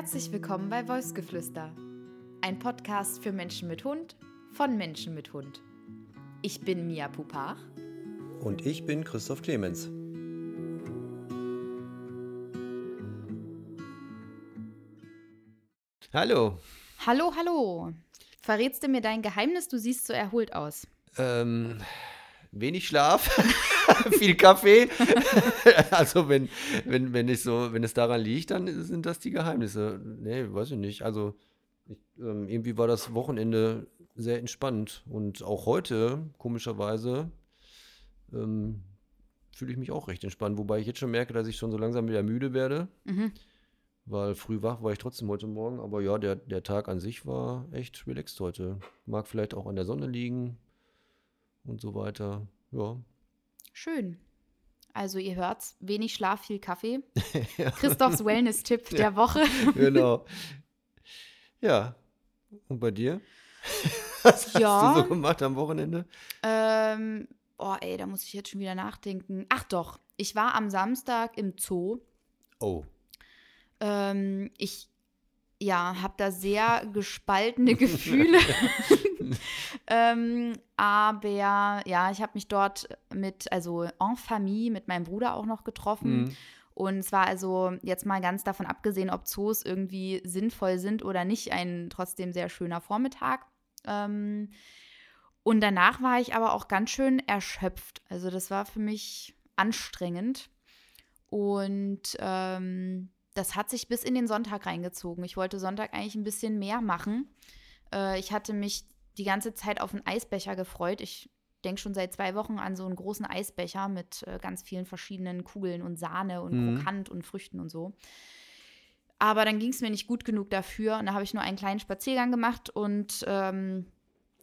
Herzlich willkommen bei Wolfsgeflüster, ein Podcast für Menschen mit Hund von Menschen mit Hund. Ich bin Mia Pupach. Und ich bin Christoph Clemens. Hallo. Hallo, hallo. Verrätst du mir dein Geheimnis? Du siehst so erholt aus. Ähm, wenig Schlaf, viel Kaffee. also wenn, wenn, wenn, ich so, wenn es daran liegt, dann sind das die Geheimnisse. Nee, weiß ich nicht. Also ich, ähm, irgendwie war das Wochenende sehr entspannt. Und auch heute, komischerweise, ähm, fühle ich mich auch recht entspannt. Wobei ich jetzt schon merke, dass ich schon so langsam wieder müde werde. Mhm. Weil früh wach war ich trotzdem heute Morgen. Aber ja, der, der Tag an sich war echt relaxed heute. Mag vielleicht auch an der Sonne liegen und so weiter. Ja. Schön. Also ihr hört's, wenig Schlaf, viel Kaffee. ja. Christophs Wellness-Tipp der Woche. genau. Ja. Und bei dir? Was ja. hast du so gemacht am Wochenende? Ähm, oh ey, da muss ich jetzt schon wieder nachdenken. Ach doch, ich war am Samstag im Zoo. Oh. Ähm, ich ja, habe da sehr gespaltene Gefühle. ähm, aber ja, ich habe mich dort mit, also en famille, mit meinem Bruder auch noch getroffen. Mhm. Und es war also jetzt mal ganz davon abgesehen, ob Zoos irgendwie sinnvoll sind oder nicht, ein trotzdem sehr schöner Vormittag. Ähm, und danach war ich aber auch ganz schön erschöpft. Also das war für mich anstrengend. Und ähm, das hat sich bis in den Sonntag reingezogen. Ich wollte Sonntag eigentlich ein bisschen mehr machen. Äh, ich hatte mich die ganze Zeit auf einen Eisbecher gefreut. Ich denke schon seit zwei Wochen an so einen großen Eisbecher mit äh, ganz vielen verschiedenen Kugeln und Sahne und mhm. Krokant und Früchten und so. Aber dann ging es mir nicht gut genug dafür und da habe ich nur einen kleinen Spaziergang gemacht und ähm,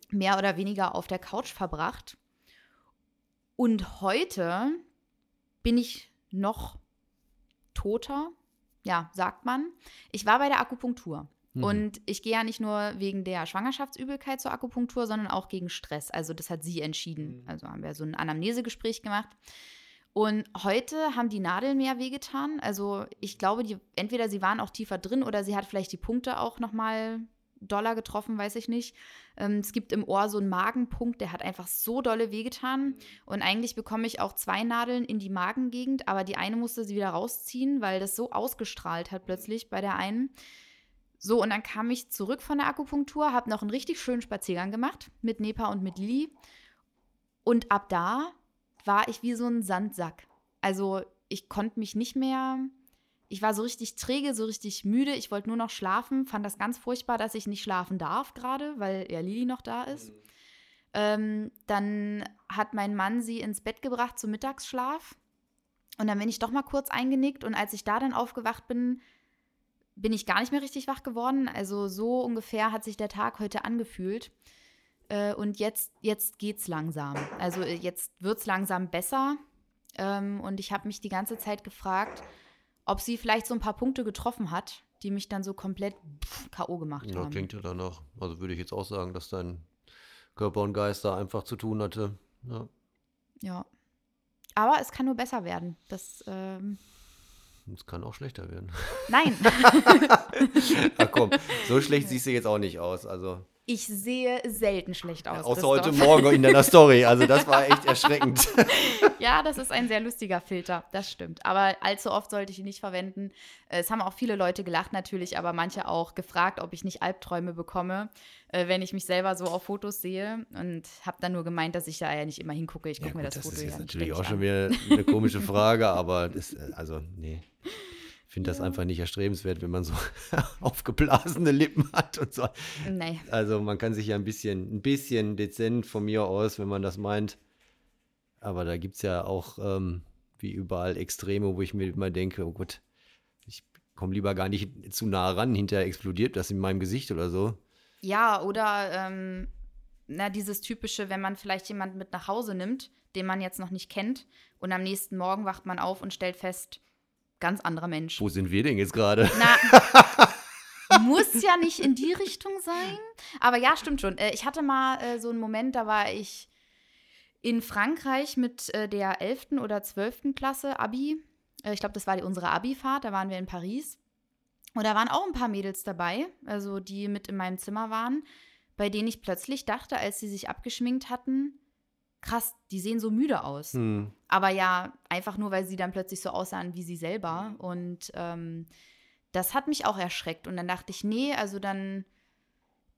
mehr oder weniger auf der Couch verbracht. Und heute bin ich noch toter, ja, sagt man. Ich war bei der Akupunktur. Mhm. Und ich gehe ja nicht nur wegen der Schwangerschaftsübelkeit zur Akupunktur, sondern auch gegen Stress. Also das hat sie entschieden. Mhm. Also haben wir so ein Anamnesegespräch gemacht. Und heute haben die Nadeln mehr wehgetan. Also ich glaube, die, entweder sie waren auch tiefer drin oder sie hat vielleicht die Punkte auch noch mal doller getroffen, weiß ich nicht. Ähm, es gibt im Ohr so einen Magenpunkt, der hat einfach so dolle wehgetan. Und eigentlich bekomme ich auch zwei Nadeln in die Magengegend, aber die eine musste sie wieder rausziehen, weil das so ausgestrahlt hat plötzlich bei der einen. So, und dann kam ich zurück von der Akupunktur, habe noch einen richtig schönen Spaziergang gemacht mit Nepa und mit Lili. Und ab da war ich wie so ein Sandsack. Also ich konnte mich nicht mehr, ich war so richtig träge, so richtig müde. Ich wollte nur noch schlafen, fand das ganz furchtbar, dass ich nicht schlafen darf gerade, weil ja Lili noch da ist. Mhm. Ähm, dann hat mein Mann sie ins Bett gebracht zum Mittagsschlaf. Und dann bin ich doch mal kurz eingenickt. Und als ich da dann aufgewacht bin, bin ich gar nicht mehr richtig wach geworden. Also so ungefähr hat sich der Tag heute angefühlt. Äh, und jetzt, jetzt es langsam. Also äh, jetzt wird es langsam besser. Ähm, und ich habe mich die ganze Zeit gefragt, ob sie vielleicht so ein paar Punkte getroffen hat, die mich dann so komplett K.O. gemacht ja, haben. Klingt ja danach. Also würde ich jetzt auch sagen, dass dein Körper und Geist da einfach zu tun hatte. Ja. Ja. Aber es kann nur besser werden. Das ähm, es kann auch schlechter werden. Nein. Ach komm, so schlecht siehst du jetzt auch nicht aus. Also. Ich sehe selten schlecht aus. Ja, außer heute Morgen in deiner Story. Also das war echt erschreckend. ja, das ist ein sehr lustiger Filter. Das stimmt. Aber allzu oft sollte ich ihn nicht verwenden. Es haben auch viele Leute gelacht natürlich, aber manche auch gefragt, ob ich nicht Albträume bekomme, äh, wenn ich mich selber so auf Fotos sehe. Und habe dann nur gemeint, dass ich da ja nicht immer hingucke. Ich gucke ja, mir das, das Foto ja Das ist natürlich auch schon wieder eine komische Frage, aber das, äh, also nee finde das ja. einfach nicht erstrebenswert, wenn man so aufgeblasene Lippen hat und so. Nee. Also man kann sich ja ein bisschen, ein bisschen dezent von mir aus, wenn man das meint. Aber da gibt es ja auch ähm, wie überall Extreme, wo ich mir immer denke, oh Gott, ich komme lieber gar nicht zu nah ran, hinterher explodiert das in meinem Gesicht oder so. Ja, oder ähm, na, dieses typische, wenn man vielleicht jemanden mit nach Hause nimmt, den man jetzt noch nicht kennt, und am nächsten Morgen wacht man auf und stellt fest, ganz anderer Mensch. Wo sind wir denn jetzt gerade? Na, muss ja nicht in die Richtung sein. Aber ja, stimmt schon. Äh, ich hatte mal äh, so einen Moment, da war ich in Frankreich mit äh, der 11. oder 12. Klasse Abi. ich glaube, das war unsere Abi-Fahrt, da waren wir in Paris. Und da waren auch ein paar Mädels dabei, also die mit in meinem Zimmer waren, bei denen ich plötzlich dachte, als sie sich abgeschminkt hatten, krass, die sehen so müde aus. Hm. Aber ja, einfach nur, weil sie dann plötzlich so aussahen wie sie selber. Und ähm, das hat mich auch erschreckt. Und dann dachte ich, nee, also dann,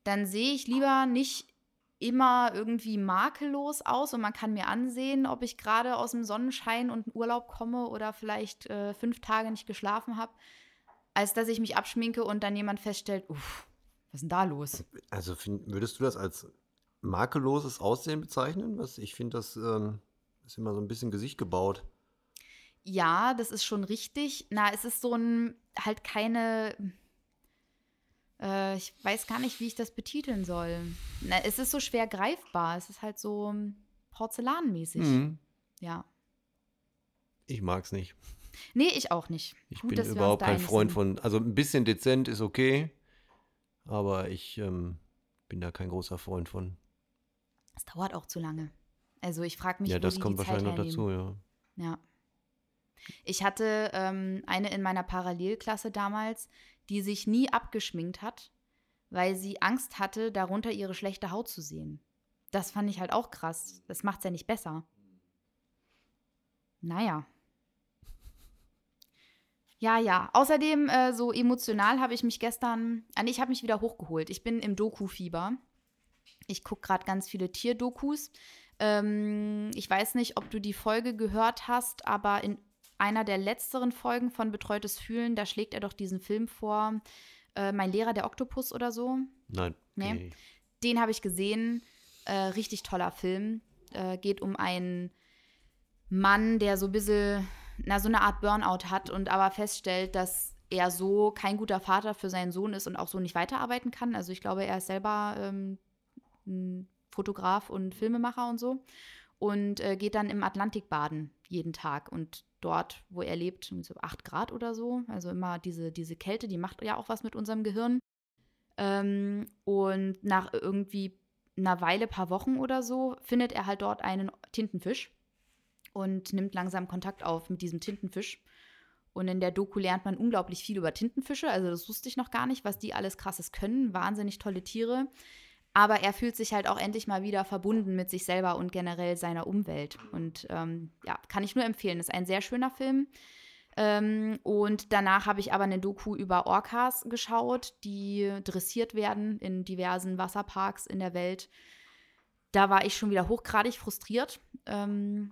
dann sehe ich lieber nicht immer irgendwie makellos aus und man kann mir ansehen, ob ich gerade aus dem Sonnenschein und Urlaub komme oder vielleicht äh, fünf Tage nicht geschlafen habe, als dass ich mich abschminke und dann jemand feststellt, uff, was ist denn da los? Also find, würdest du das als makelloses Aussehen bezeichnen? Was, ich finde, das ähm, ist immer so ein bisschen Gesicht gebaut. Ja, das ist schon richtig. Na, es ist so ein, halt keine, äh, ich weiß gar nicht, wie ich das betiteln soll. Na, es ist so schwer greifbar. Es ist halt so porzellanmäßig. Mhm. Ja. Ich mag es nicht. Nee, ich auch nicht. Ich Gut, bin überhaupt kein Freund von, also ein bisschen dezent ist okay, aber ich ähm, bin da kein großer Freund von. Es dauert auch zu lange. Also ich frage mich, ja, das kommt wahrscheinlich noch dazu, ja. Ja. Ich hatte ähm, eine in meiner Parallelklasse damals, die sich nie abgeschminkt hat, weil sie Angst hatte, darunter ihre schlechte Haut zu sehen. Das fand ich halt auch krass. Das macht es ja nicht besser. Naja. Ja, ja. Außerdem, äh, so emotional habe ich mich gestern, nee, ich habe mich wieder hochgeholt. Ich bin im Doku-Fieber. Ich gucke gerade ganz viele Tierdokus. Ähm, ich weiß nicht, ob du die Folge gehört hast, aber in einer der letzteren Folgen von Betreutes Fühlen, da schlägt er doch diesen Film vor, äh, Mein Lehrer der Oktopus oder so. Nein. Nee. nee. Den habe ich gesehen. Äh, richtig toller Film. Äh, geht um einen Mann, der so ein bisschen, na, so eine Art Burnout hat und aber feststellt, dass er so kein guter Vater für seinen Sohn ist und auch so nicht weiterarbeiten kann. Also ich glaube, er ist selber ähm, ein Fotograf und Filmemacher und so. Und äh, geht dann im Atlantik baden jeden Tag. Und dort, wo er lebt, so 8 Grad oder so. Also immer diese, diese Kälte, die macht ja auch was mit unserem Gehirn. Ähm, und nach irgendwie einer Weile, paar Wochen oder so, findet er halt dort einen Tintenfisch und nimmt langsam Kontakt auf mit diesem Tintenfisch. Und in der Doku lernt man unglaublich viel über Tintenfische. Also das wusste ich noch gar nicht, was die alles krasses können. Wahnsinnig tolle Tiere. Aber er fühlt sich halt auch endlich mal wieder verbunden mit sich selber und generell seiner Umwelt. Und ähm, ja, kann ich nur empfehlen. Ist ein sehr schöner Film. Ähm, und danach habe ich aber eine Doku über Orcas geschaut, die dressiert werden in diversen Wasserparks in der Welt. Da war ich schon wieder hochgradig frustriert. Ähm,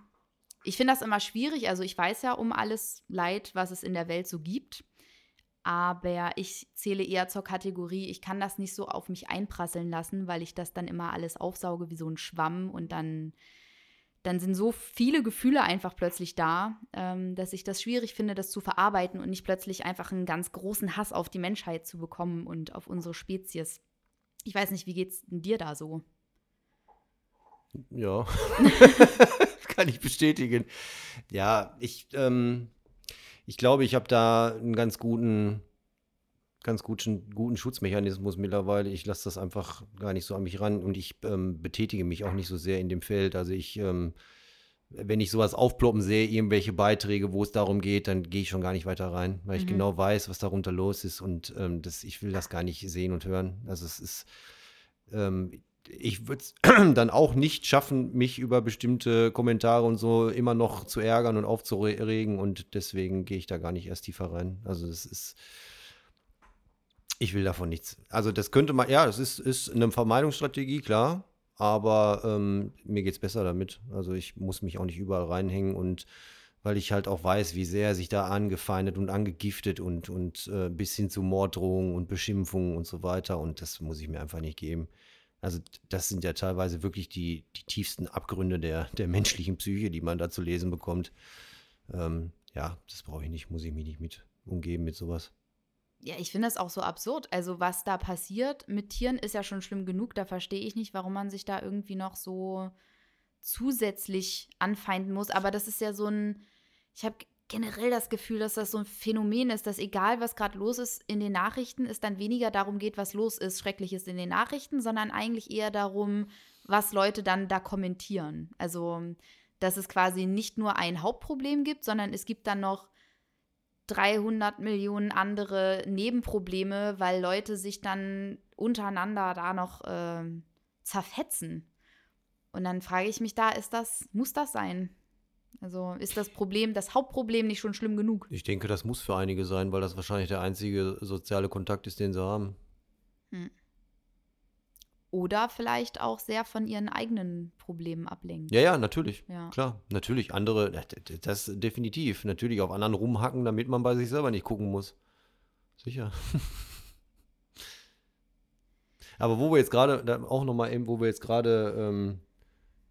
ich finde das immer schwierig. Also ich weiß ja um alles Leid, was es in der Welt so gibt aber ich zähle eher zur Kategorie, ich kann das nicht so auf mich einprasseln lassen, weil ich das dann immer alles aufsauge wie so ein Schwamm und dann, dann sind so viele Gefühle einfach plötzlich da, ähm, dass ich das schwierig finde, das zu verarbeiten und nicht plötzlich einfach einen ganz großen Hass auf die Menschheit zu bekommen und auf unsere Spezies. Ich weiß nicht, wie geht's dir da so? Ja, kann ich bestätigen. Ja, ich, ähm, ich glaube, ich habe da einen ganz guten, ganz guten, guten Schutzmechanismus mittlerweile. Ich lasse das einfach gar nicht so an mich ran und ich ähm, betätige mich auch nicht so sehr in dem Feld. Also ich, ähm, wenn ich sowas aufploppen sehe, irgendwelche Beiträge, wo es darum geht, dann gehe ich schon gar nicht weiter rein, weil ich mhm. genau weiß, was darunter los ist und ähm, das, ich will das gar nicht sehen und hören. Also es ist, ähm, ich würde es dann auch nicht schaffen, mich über bestimmte Kommentare und so immer noch zu ärgern und aufzuregen und deswegen gehe ich da gar nicht erst tiefer rein. Also das ist, ich will davon nichts. Also das könnte man, ja, das ist, ist eine Vermeidungsstrategie, klar, aber ähm, mir geht es besser damit. Also ich muss mich auch nicht überall reinhängen und weil ich halt auch weiß, wie sehr sich da angefeindet und angegiftet und, und äh, bis hin zu Morddrohungen und Beschimpfungen und so weiter und das muss ich mir einfach nicht geben. Also das sind ja teilweise wirklich die, die tiefsten Abgründe der, der menschlichen Psyche, die man da zu lesen bekommt. Ähm, ja, das brauche ich nicht, muss ich mich nicht mit umgeben mit sowas. Ja, ich finde das auch so absurd. Also was da passiert mit Tieren ist ja schon schlimm genug. Da verstehe ich nicht, warum man sich da irgendwie noch so zusätzlich anfeinden muss. Aber das ist ja so ein, ich habe generell das Gefühl, dass das so ein Phänomen ist, dass egal, was gerade los ist in den Nachrichten, es dann weniger darum geht, was los ist, Schreckliches in den Nachrichten, sondern eigentlich eher darum, was Leute dann da kommentieren. Also, dass es quasi nicht nur ein Hauptproblem gibt, sondern es gibt dann noch 300 Millionen andere Nebenprobleme, weil Leute sich dann untereinander da noch äh, zerfetzen. Und dann frage ich mich da, ist das, muss das sein? Also ist das Problem, das Hauptproblem nicht schon schlimm genug? Ich denke, das muss für einige sein, weil das wahrscheinlich der einzige soziale Kontakt ist, den sie haben. Hm. Oder vielleicht auch sehr von ihren eigenen Problemen ablenken. Ja, ja, natürlich. Ja. Klar, natürlich. Andere, das definitiv. Natürlich auf anderen rumhacken, damit man bei sich selber nicht gucken muss. Sicher. Aber wo wir jetzt gerade, auch nochmal eben, wo wir jetzt gerade ähm,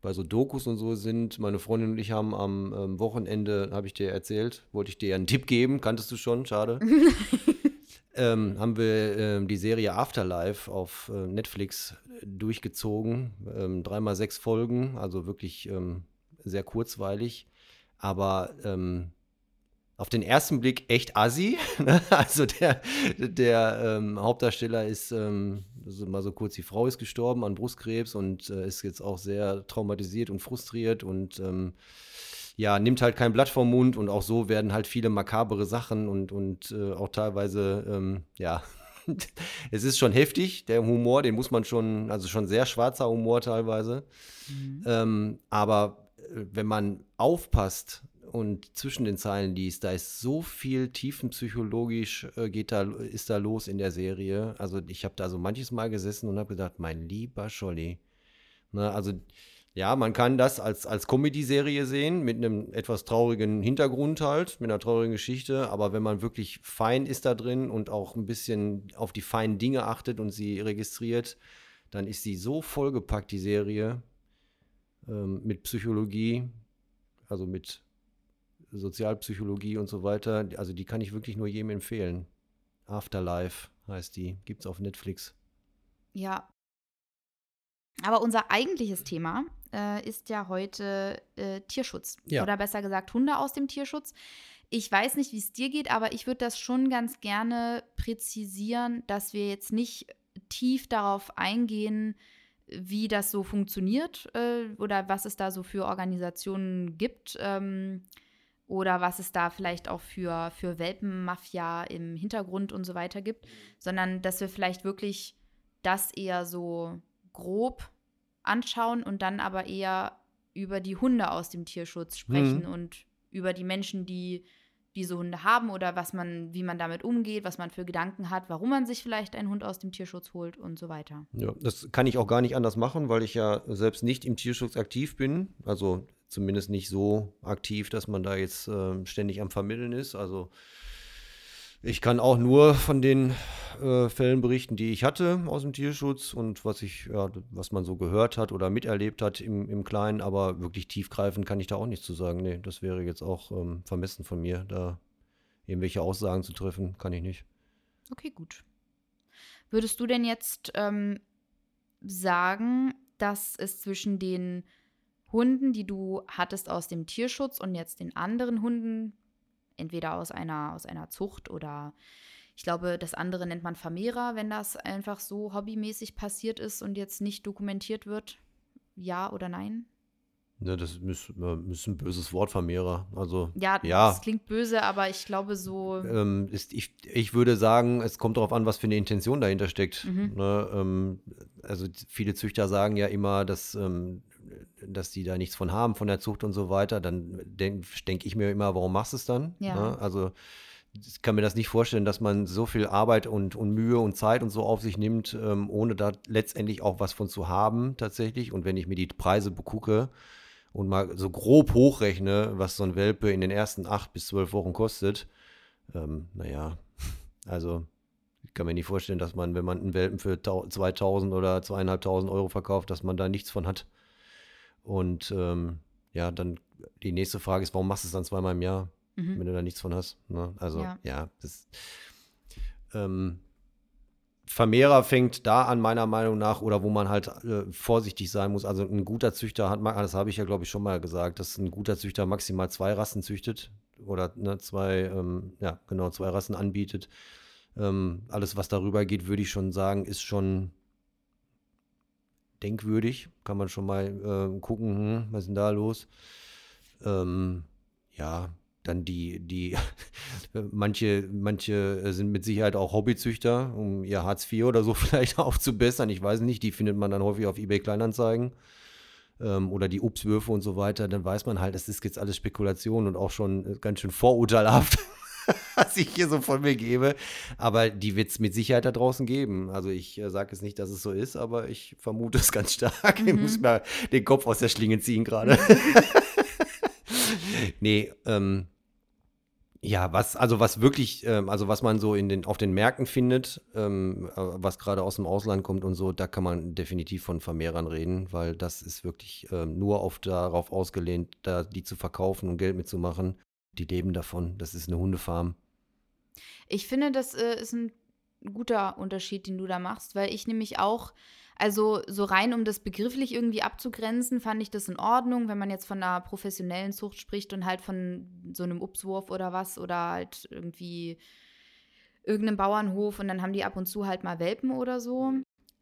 bei so Dokus und so sind. Meine Freundin und ich haben am ähm, Wochenende, habe ich dir erzählt, wollte ich dir einen Tipp geben, kanntest du schon, schade. ähm, haben wir ähm, die Serie Afterlife auf äh, Netflix durchgezogen. Ähm, dreimal sechs Folgen, also wirklich ähm, sehr kurzweilig. Aber ähm, auf den ersten Blick echt assi. Ne? also der, der ähm, Hauptdarsteller ist, ähm, mal so kurz, die Frau ist gestorben an Brustkrebs und äh, ist jetzt auch sehr traumatisiert und frustriert und ähm, ja, nimmt halt kein Blatt vom Mund und auch so werden halt viele makabere Sachen und, und äh, auch teilweise, ähm, ja, es ist schon heftig, der Humor, den muss man schon, also schon sehr schwarzer Humor teilweise. Mhm. Ähm, aber äh, wenn man aufpasst und zwischen den Zeilen liest, da ist so viel tiefenpsychologisch äh, geht da, ist da los in der Serie. Also ich habe da so manches Mal gesessen und habe gedacht, mein lieber Scholli. Ne, also ja, man kann das als, als Comedy-Serie sehen, mit einem etwas traurigen Hintergrund halt, mit einer traurigen Geschichte. Aber wenn man wirklich fein ist da drin und auch ein bisschen auf die feinen Dinge achtet und sie registriert, dann ist sie so vollgepackt, die Serie, ähm, mit Psychologie, also mit Sozialpsychologie und so weiter. Also die kann ich wirklich nur jedem empfehlen. Afterlife heißt die, gibt es auf Netflix. Ja. Aber unser eigentliches Thema äh, ist ja heute äh, Tierschutz. Ja. Oder besser gesagt Hunde aus dem Tierschutz. Ich weiß nicht, wie es dir geht, aber ich würde das schon ganz gerne präzisieren, dass wir jetzt nicht tief darauf eingehen, wie das so funktioniert äh, oder was es da so für Organisationen gibt. Ähm, oder was es da vielleicht auch für, für Welpenmafia im Hintergrund und so weiter gibt, sondern dass wir vielleicht wirklich das eher so grob anschauen und dann aber eher über die Hunde aus dem Tierschutz sprechen mhm. und über die Menschen, die diese Hunde haben oder was man, wie man damit umgeht, was man für Gedanken hat, warum man sich vielleicht einen Hund aus dem Tierschutz holt und so weiter. Ja, das kann ich auch gar nicht anders machen, weil ich ja selbst nicht im Tierschutz aktiv bin. Also zumindest nicht so aktiv, dass man da jetzt äh, ständig am Vermitteln ist. Also ich kann auch nur von den äh, Fällen berichten, die ich hatte aus dem Tierschutz und was ich, ja, was man so gehört hat oder miterlebt hat im, im Kleinen, aber wirklich tiefgreifend kann ich da auch nichts zu sagen. Nee, das wäre jetzt auch ähm, vermessen von mir, da irgendwelche Aussagen zu treffen, kann ich nicht. Okay, gut. Würdest du denn jetzt ähm, sagen, dass es zwischen den Hunden, die du hattest aus dem Tierschutz und jetzt den anderen Hunden, entweder aus einer, aus einer Zucht oder ich glaube, das andere nennt man Vermehrer, wenn das einfach so hobbymäßig passiert ist und jetzt nicht dokumentiert wird. Ja oder nein? Ja, das ist, ist ein böses Wort, Vermehrer. Also, ja, ja, das klingt böse, aber ich glaube so. Ähm, ist, ich, ich würde sagen, es kommt darauf an, was für eine Intention dahinter steckt. Mhm. Ne, ähm, also viele Züchter sagen ja immer, dass ähm, dass die da nichts von haben, von der Zucht und so weiter, dann denke denk ich mir immer, warum machst du es dann? Ja. Ne? Also ich kann mir das nicht vorstellen, dass man so viel Arbeit und, und Mühe und Zeit und so auf sich nimmt, ähm, ohne da letztendlich auch was von zu haben tatsächlich. Und wenn ich mir die Preise begucke und mal so grob hochrechne, was so ein Welpe in den ersten acht bis zwölf Wochen kostet, ähm, naja, also ich kann mir nicht vorstellen, dass man, wenn man einen Welpen für 2000 oder zweieinhalbtausend Euro verkauft, dass man da nichts von hat. Und ähm, ja, dann die nächste Frage ist, warum machst du es dann zweimal im Jahr, mhm. wenn du da nichts von hast? Ne? Also ja, ja das ähm, Vermehrer fängt da an, meiner Meinung nach, oder wo man halt äh, vorsichtig sein muss. Also ein guter Züchter hat, das habe ich ja, glaube ich, schon mal gesagt, dass ein guter Züchter maximal zwei Rassen züchtet oder ne, zwei, ähm, ja, genau, zwei Rassen anbietet. Ähm, alles, was darüber geht, würde ich schon sagen, ist schon denkwürdig. Kann man schon mal äh, gucken, hm, was ist denn da los? Ähm, ja, dann die, die Manche, manche sind mit Sicherheit auch Hobbyzüchter, um ihr Hartz IV oder so vielleicht aufzubessern. Ich weiß nicht, die findet man dann häufig auf eBay Kleinanzeigen ähm, oder die Obstwürfe und so weiter. Dann weiß man halt, das ist jetzt alles Spekulation und auch schon ganz schön vorurteilhaft. was ich hier so von mir gebe. Aber die wird es mit Sicherheit da draußen geben. Also ich äh, sage jetzt nicht, dass es so ist, aber ich vermute es ganz stark. Mhm. Ich muss mal den Kopf aus der Schlinge ziehen gerade. nee, ähm, ja, was, also was wirklich, ähm, also was man so in den, auf den Märkten findet, ähm, äh, was gerade aus dem Ausland kommt und so, da kann man definitiv von Vermehrern reden, weil das ist wirklich ähm, nur auf, darauf ausgelehnt, da die zu verkaufen und Geld mitzumachen. Die leben davon. Das ist eine Hundefarm. Ich finde, das äh, ist ein guter Unterschied, den du da machst, weil ich nämlich auch, also so rein um das begrifflich irgendwie abzugrenzen, fand ich das in Ordnung, wenn man jetzt von einer professionellen Zucht spricht und halt von so einem Upswurf oder was oder halt irgendwie irgendeinem Bauernhof und dann haben die ab und zu halt mal Welpen oder so.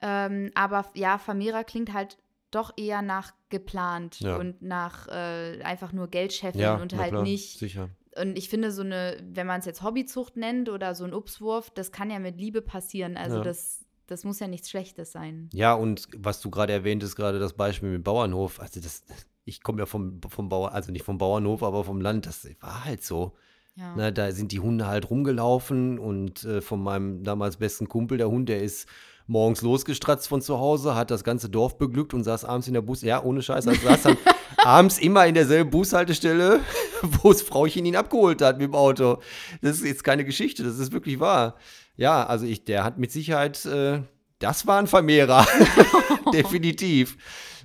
Ähm, aber ja, Vermehrer klingt halt doch eher nach geplant ja. und nach äh, einfach nur Geld scheffeln ja, und halt klar, nicht. Sicher. Und ich finde, so eine, wenn man es jetzt Hobbyzucht nennt oder so ein Upswurf, das kann ja mit Liebe passieren. Also ja. das, das muss ja nichts Schlechtes sein. Ja, und was du gerade erwähntest, gerade das Beispiel mit dem Bauernhof, also das, ich komme ja vom, vom Bauer, also nicht vom Bauernhof, aber vom Land, das war halt so. Ja. Na, da sind die Hunde halt rumgelaufen und äh, von meinem damals besten Kumpel, der Hund, der ist morgens losgestratzt von zu Hause, hat das ganze Dorf beglückt und saß abends in der Bus, ja, ohne Scheiß, also saß dann abends immer in derselben Bushaltestelle, wo das Frauchen ihn abgeholt hat mit dem Auto. Das ist jetzt keine Geschichte, das ist wirklich wahr. Ja, also ich, der hat mit Sicherheit, äh, das war ein Vermehrer, definitiv.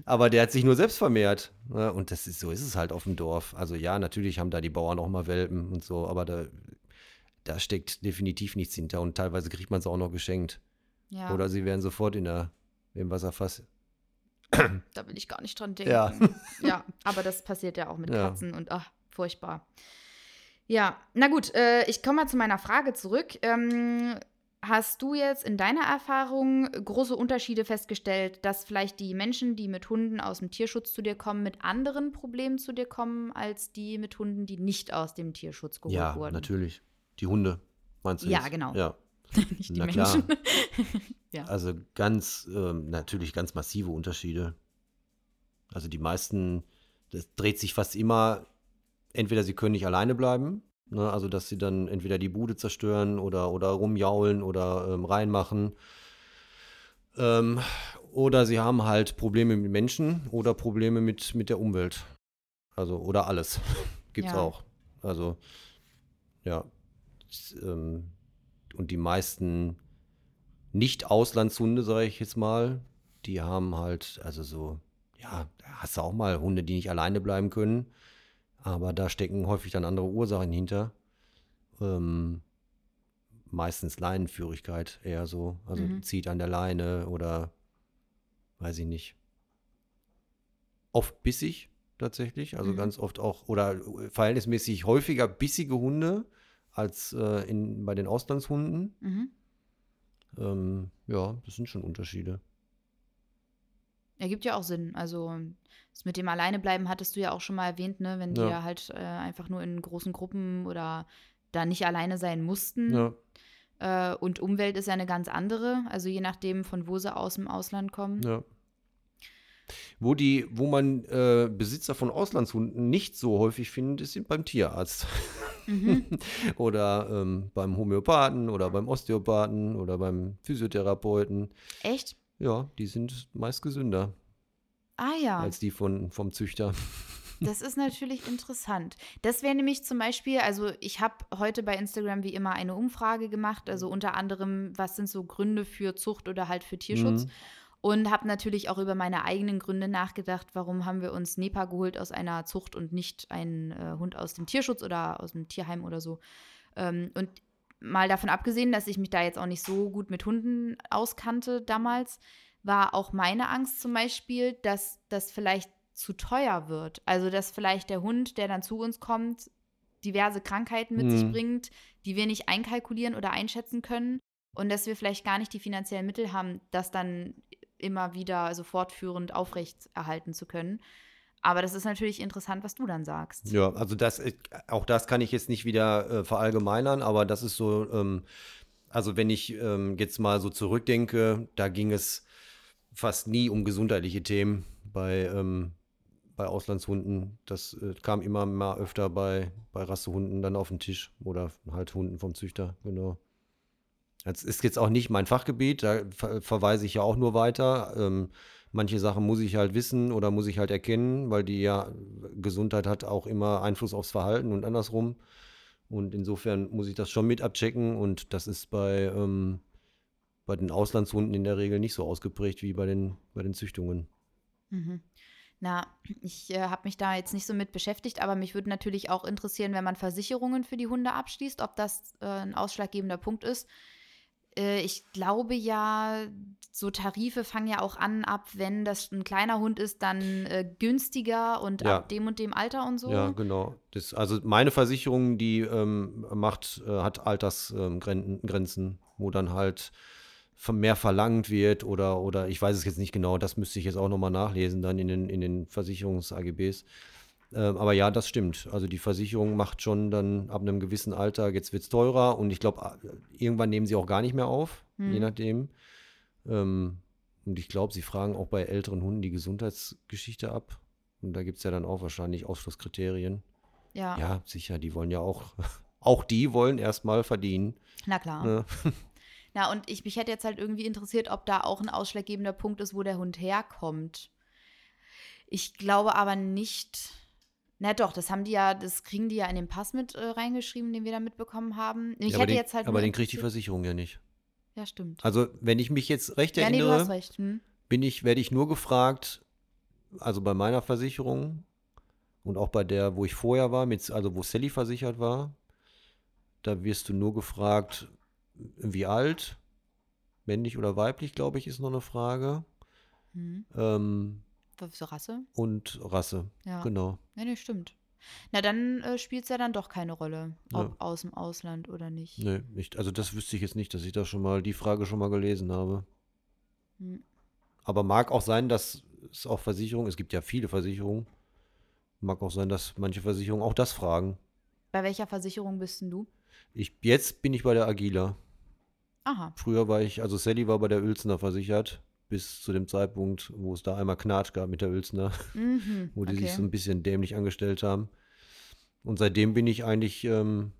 Aber der hat sich nur selbst vermehrt. Ne? Und das ist, so ist es halt auf dem Dorf. Also ja, natürlich haben da die Bauern auch mal Welpen und so, aber da, da steckt definitiv nichts hinter und teilweise kriegt man es auch noch geschenkt. Ja. Oder sie wären sofort in der, im Wasserfass. Da will ich gar nicht dran denken. Ja, ja aber das passiert ja auch mit ja. Katzen und ach, furchtbar. Ja, na gut, äh, ich komme mal zu meiner Frage zurück. Ähm, hast du jetzt in deiner Erfahrung große Unterschiede festgestellt, dass vielleicht die Menschen, die mit Hunden aus dem Tierschutz zu dir kommen, mit anderen Problemen zu dir kommen, als die mit Hunden, die nicht aus dem Tierschutz geholt ja, wurden? Ja, natürlich. Die Hunde, meinst du? Ja, jetzt? genau. Ja, nicht die Na Menschen. ja. Also ganz, ähm, natürlich ganz massive Unterschiede. Also die meisten, das dreht sich fast immer, entweder sie können nicht alleine bleiben, ne, also dass sie dann entweder die Bude zerstören oder, oder rumjaulen oder ähm, reinmachen. Ähm, oder sie haben halt Probleme mit Menschen oder Probleme mit, mit der Umwelt. Also, oder alles. Gibt's ja. auch. Also, ja. Das, ähm, und die meisten Nicht-Auslandshunde, sage ich jetzt mal, die haben halt, also so, ja, da hast du auch mal Hunde, die nicht alleine bleiben können. Aber da stecken häufig dann andere Ursachen hinter. Ähm, meistens Leinenführigkeit eher so. Also mhm. zieht an der Leine oder weiß ich nicht. Oft bissig tatsächlich. Also mhm. ganz oft auch, oder verhältnismäßig häufiger bissige Hunde als äh, in, bei den Auslandshunden. Mhm. Ähm, ja, das sind schon Unterschiede. Ergibt ja auch Sinn. Also das mit dem Alleinebleiben hattest du ja auch schon mal erwähnt, ne? wenn ja. die halt äh, einfach nur in großen Gruppen oder da nicht alleine sein mussten. Ja. Äh, und Umwelt ist ja eine ganz andere, also je nachdem, von wo sie aus dem Ausland kommen. Ja. Wo, die, wo man äh, Besitzer von Auslandshunden nicht so häufig findet, ist beim Tierarzt. Mhm. oder ähm, beim Homöopathen oder beim Osteopathen oder beim Physiotherapeuten. Echt? Ja, die sind meist gesünder. Ah ja. Als die von, vom Züchter. Das ist natürlich interessant. Das wäre nämlich zum Beispiel, also ich habe heute bei Instagram wie immer eine Umfrage gemacht, also unter anderem, was sind so Gründe für Zucht oder halt für Tierschutz. Mhm. Und habe natürlich auch über meine eigenen Gründe nachgedacht, warum haben wir uns Nepa geholt aus einer Zucht und nicht einen äh, Hund aus dem Tierschutz oder aus dem Tierheim oder so. Ähm, und mal davon abgesehen, dass ich mich da jetzt auch nicht so gut mit Hunden auskannte damals, war auch meine Angst zum Beispiel, dass das vielleicht zu teuer wird. Also, dass vielleicht der Hund, der dann zu uns kommt, diverse Krankheiten mit mhm. sich bringt, die wir nicht einkalkulieren oder einschätzen können. Und dass wir vielleicht gar nicht die finanziellen Mittel haben, das dann immer wieder also fortführend aufrecht erhalten zu können. Aber das ist natürlich interessant, was du dann sagst. Ja, also das, äh, auch das kann ich jetzt nicht wieder äh, verallgemeinern, aber das ist so, ähm, also wenn ich ähm, jetzt mal so zurückdenke, da ging es fast nie um gesundheitliche Themen bei, ähm, bei Auslandshunden. Das äh, kam immer mal öfter bei, bei Rassehunden dann auf den Tisch oder halt Hunden vom Züchter, genau. Das ist jetzt auch nicht mein Fachgebiet, da ver verweise ich ja auch nur weiter. Ähm, manche Sachen muss ich halt wissen oder muss ich halt erkennen, weil die ja Gesundheit hat auch immer Einfluss aufs Verhalten und andersrum. Und insofern muss ich das schon mit abchecken und das ist bei, ähm, bei den Auslandshunden in der Regel nicht so ausgeprägt wie bei den, bei den Züchtungen. Mhm. Na, ich äh, habe mich da jetzt nicht so mit beschäftigt, aber mich würde natürlich auch interessieren, wenn man Versicherungen für die Hunde abschließt, ob das äh, ein ausschlaggebender Punkt ist. Äh, ich glaube ja, so Tarife fangen ja auch an, ab wenn das ein kleiner Hund ist, dann äh, günstiger und Ja. ab dem und dem Alter und so. Ja, genau. Das, also meine Versicherung, die ähm, macht, äh, hat Altersgrenzen, Grenzen, wo dann halt mehr verlangt wird oder, oder ich weiß es jetzt nicht genau, das müsste ich jetzt auch nochmal nachlesen, dann in den, in den Versicherungs-AGBs. Ähm, aber ja, das stimmt. Also die Versicherung macht schon dann ab einem gewissen Alter, jetzt wird es teurer und ich glaube, irgendwann nehmen sie auch gar nicht mehr auf, je Hm. nachdem. Ähm, und ich glaube, sie fragen auch bei älteren Hunden die Gesundheitsgeschichte ab. Und da gibt es ja dann auch wahrscheinlich Ausschlusskriterien. Ja, Ja, sicher, die wollen ja auch, auch die wollen erstmal verdienen. na klar. Ne? Na, und ich, mich hätte jetzt halt irgendwie interessiert, ob da auch ein ausschlaggebender Punkt ist, wo der Hund herkommt. Ich glaube aber nicht. Na doch, das haben die ja, das kriegen die ja in den Pass mit äh, reingeschrieben, den wir da mitbekommen haben. Ich Ja, aber hätte den, jetzt halt aber den kriegt die Versicherung ja nicht. Ja, stimmt. Also, wenn ich mich jetzt recht Ja, nee, du erinnere, hast recht. Hm? bin ich, werde ich nur gefragt, also bei meiner Versicherung und auch bei der, wo ich vorher war, mit, also wo Sally versichert war, da wirst du nur gefragt, wie alt, männlich oder weiblich, glaube ich, ist noch eine Frage. Hm. Ähm, Rasse? und Rasse, Ja. genau. Ja, nee, stimmt. Na, dann äh, spielt es ja dann doch keine Rolle, Ja. ob aus dem Ausland oder nicht. Nee, nicht, also das wüsste ich jetzt nicht, dass ich da schon mal die Frage schon mal gelesen habe. Hm. Aber mag auch sein, dass es auch Versicherungen, es gibt ja viele Versicherungen, mag auch sein, dass manche Versicherungen auch das fragen. Bei welcher Versicherung bist denn du? Ich, jetzt bin ich bei der Agila. Aha. Früher war ich, also Sally war bei der Uelzner versichert, bis zu dem Zeitpunkt, wo es da einmal Knatsch gab mit der Uelzner, Mhm. wo die sich so okay. ein bisschen dämlich angestellt haben. Und seitdem bin ich eigentlich ähm,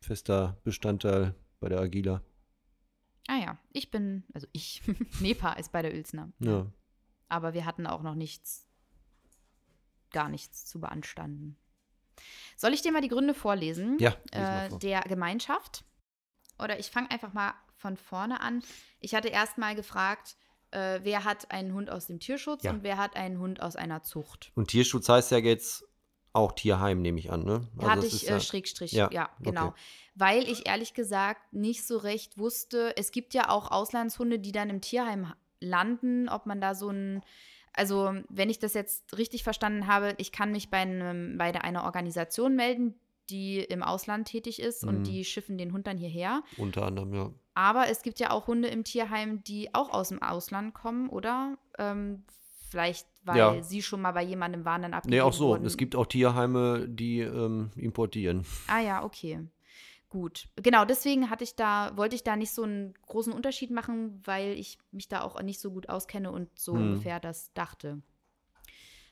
fester Bestandteil bei der Agila. Ah ja, ich bin, also ich, Nepa ist bei der Uelzner. Ja. Aber wir hatten auch noch nichts, gar nichts zu beanstanden. Soll ich dir mal die Gründe vorlesen? Ja, äh, vor. der Gemeinschaft. Oder ich fange einfach mal von vorne an. Ich hatte erst mal gefragt, äh, wer hat einen Hund aus dem Tierschutz Ja. und wer hat einen Hund aus einer Zucht. Und Tierschutz heißt ja jetzt auch Tierheim, nehme ich an, ne? Da hatte ich äh, Schrägstrich, ja, ja, genau. okay. Weil ich ehrlich gesagt nicht so recht wusste, es gibt ja auch Auslandshunde, die dann im Tierheim landen, ob man da so ein, also wenn ich das jetzt richtig verstanden habe, ich kann mich bei, einem, bei einer Organisation melden, die im Ausland tätig ist Mhm. und die schiffen den Hund dann hierher. unter anderem, ja. Aber es gibt ja auch Hunde im Tierheim, die auch aus dem Ausland kommen, oder? Ähm, vielleicht, weil Ja. sie schon mal bei jemandem waren, dann Nee, abgegeben auch so. wurden. Es gibt auch Tierheime, die ähm, importieren. Ah ja, okay. Gut. Genau, deswegen hatte ich da, wollte ich da nicht so einen großen Unterschied machen, weil ich mich da auch nicht so gut auskenne und so Hm. ungefähr das dachte.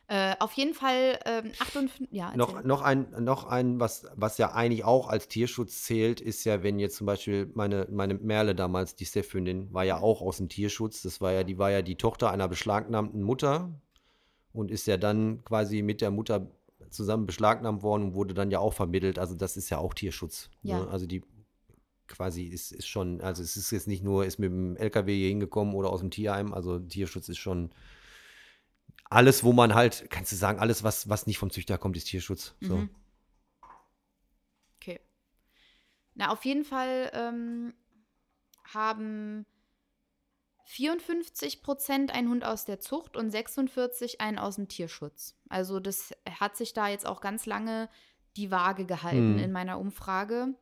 Äh, auf jeden Fall ähm, 58, ja, Noch, noch ein, noch ein was, was ja eigentlich auch als Tierschutz zählt, ist ja, wenn jetzt zum Beispiel meine, meine Merle damals, die Steffhündin, war ja auch aus dem Tierschutz. Das war ja, die war ja die Tochter einer beschlagnahmten Mutter und ist ja dann quasi mit der Mutter zusammen beschlagnahmt worden und wurde dann ja auch vermittelt. Also das ist ja auch Tierschutz. Ja. Ne? Also die quasi ist, ist schon, also es ist jetzt nicht nur, ist mit dem LKW hier hingekommen oder aus dem Tierheim, also Tierschutz ist schon alles, wo man halt, kannst du sagen, alles, was, was nicht vom Züchter kommt, ist Tierschutz. So. Mhm. Okay. Na, auf jeden Fall ähm, haben 54 Prozent einen Hund aus der Zucht und 46 einen aus dem Tierschutz. Also das hat sich da jetzt auch ganz lange die Waage gehalten Mhm. in meiner Umfrage.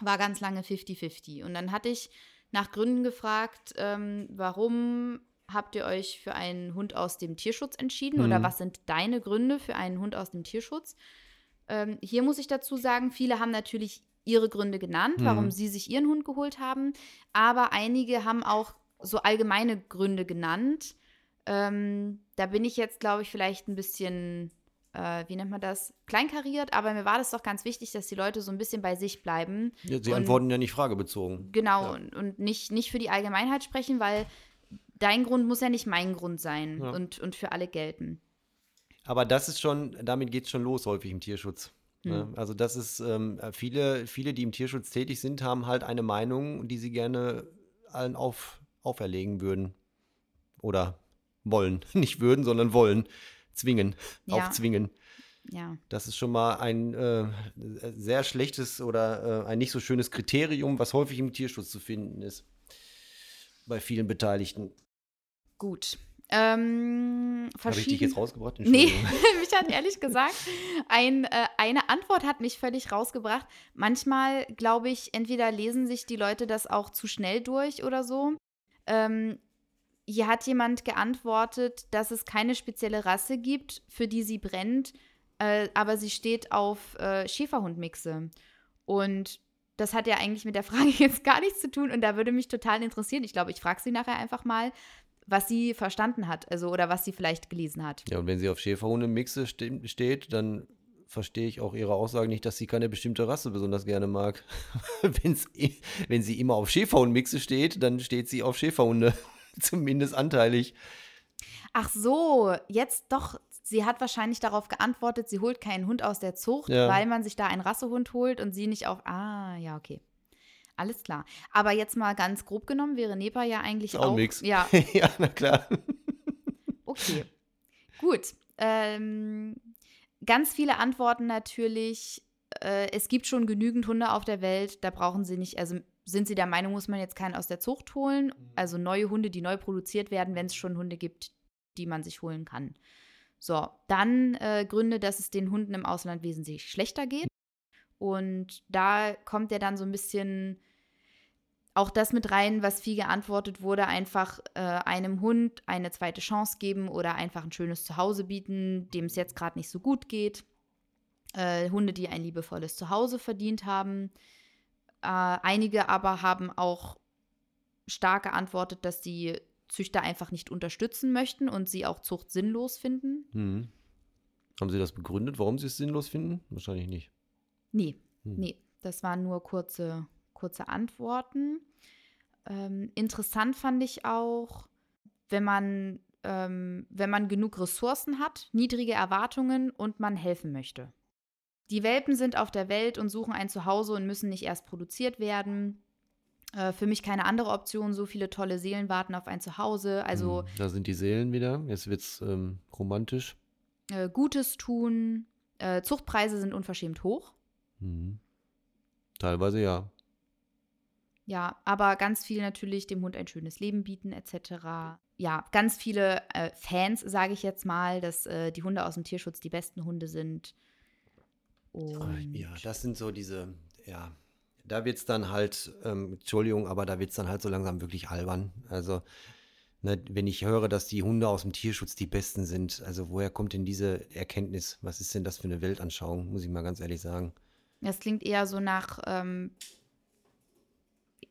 War ganz lange 50-50. Und dann hatte ich nach Gründen gefragt, ähm, warum habt ihr euch für einen Hund aus dem Tierschutz entschieden Mhm. oder was sind deine Gründe für einen Hund aus dem Tierschutz? Ähm, hier muss ich dazu sagen, viele haben natürlich ihre Gründe genannt, warum Mhm. sie sich ihren Hund geholt haben, aber einige haben auch so allgemeine Gründe genannt. Ähm, da bin ich jetzt, glaube ich, vielleicht ein bisschen, äh, wie nennt man das, kleinkariert, aber mir war das doch ganz wichtig, dass die Leute so ein bisschen bei sich bleiben. Ja, Sie Und- antworten ja nicht fragebezogen. Genau, Ja. und, und nicht, nicht für die Allgemeinheit sprechen, weil dein Grund muss ja nicht mein Grund sein Ja. und, und für alle gelten. Aber das ist schon, damit geht es schon los häufig im Tierschutz. Ne? Hm. Also das ist, ähm, viele, viele, die im Tierschutz tätig sind, haben halt eine Meinung, die sie gerne allen auf, auferlegen würden. Oder wollen. Nicht würden, sondern wollen. Zwingen. Ja. Aufzwingen. Ja. Das ist schon mal ein äh, sehr schlechtes oder äh, ein nicht so schönes Kriterium, was häufig im Tierschutz zu finden ist. Bei vielen Beteiligten. Gut. Ähm, Habe ich dich jetzt rausgebracht? Nee, mich hat ehrlich gesagt, ein, äh, eine Antwort hat mich völlig rausgebracht. Manchmal, glaube ich, entweder lesen sich die Leute das auch zu schnell durch oder so. Ähm, hier hat jemand geantwortet, dass es keine spezielle Rasse gibt, für die sie brennt, äh, aber sie steht auf äh, Schäferhundmixe. Und das hat ja eigentlich mit der Frage jetzt gar nichts zu tun und da würde mich total interessieren. Ich glaube, ich frage sie nachher einfach mal, was sie verstanden hat, also oder was sie vielleicht gelesen hat. Ja, und wenn sie auf Schäferhunde-Mixe ste steht, dann verstehe ich auch ihre Aussage nicht, dass sie keine bestimmte Rasse besonders gerne mag. Wenn sie immer auf Schäferhund-Mixe steht, dann steht sie auf Schäferhunde. Zumindest anteilig. Ach so, jetzt doch. Sie hat wahrscheinlich darauf geantwortet, sie holt keinen Hund aus der Zucht, Ja. weil man sich da einen Rassehund holt und sie nicht auf. Ah, ja, okay. Alles klar. Aber jetzt mal ganz grob genommen wäre Nepa ja eigentlich auch auch. nix. Ja, ja, na klar. okay. Gut. Ähm, ganz viele Antworten natürlich. Äh, es gibt schon genügend Hunde auf der Welt, da brauchen sie nicht, also sind sie der Meinung, muss man jetzt keinen aus der Zucht holen? Also neue Hunde, die neu produziert werden, wenn es schon Hunde gibt, die man sich holen kann. So, dann äh, Gründe, dass es den Hunden im Ausland wesentlich schlechter geht. Und da kommt ja dann so ein bisschen auch das mit rein, was viel geantwortet wurde, einfach äh, einem Hund eine zweite Chance geben oder einfach ein schönes Zuhause bieten, dem es jetzt gerade nicht so gut geht. Äh, Hunde, die ein liebevolles Zuhause verdient haben. Äh, einige aber haben auch stark geantwortet, dass die Züchter einfach nicht unterstützen möchten und sie auch Zucht sinnlos finden. Hm. Haben Sie das begründet, warum Sie es sinnlos finden? Wahrscheinlich nicht. Nee, Hm. nee, das waren nur kurze, kurze Antworten. Ähm, interessant fand ich auch, wenn man, ähm, wenn man genug Ressourcen hat, niedrige Erwartungen und man helfen möchte. Die Welpen sind auf der Welt und suchen ein Zuhause und müssen nicht erst produziert werden. Äh, für mich keine andere Option. So viele tolle Seelen warten auf ein Zuhause. Also Hm. Da sind die Seelen wieder. Jetzt wird es ähm, romantisch. äh, Gutes tun. Äh, Zuchtpreise sind unverschämt hoch. Hm. Teilweise ja. Ja, aber ganz viel natürlich dem Hund ein schönes Leben bieten etc. Ja, ganz viele äh, Fans, sage ich jetzt mal, dass äh, die Hunde aus dem Tierschutz die besten Hunde sind. Und Ja, das sind so diese, ja, da wird es dann halt, ähm, Entschuldigung, aber da wird es dann halt so langsam wirklich albern. Also, ne, wenn ich höre, dass die Hunde aus dem Tierschutz die besten sind, also woher kommt denn diese Erkenntnis? Was ist denn das für eine Weltanschauung, muss ich mal ganz ehrlich sagen. das klingt eher so nach, ähm,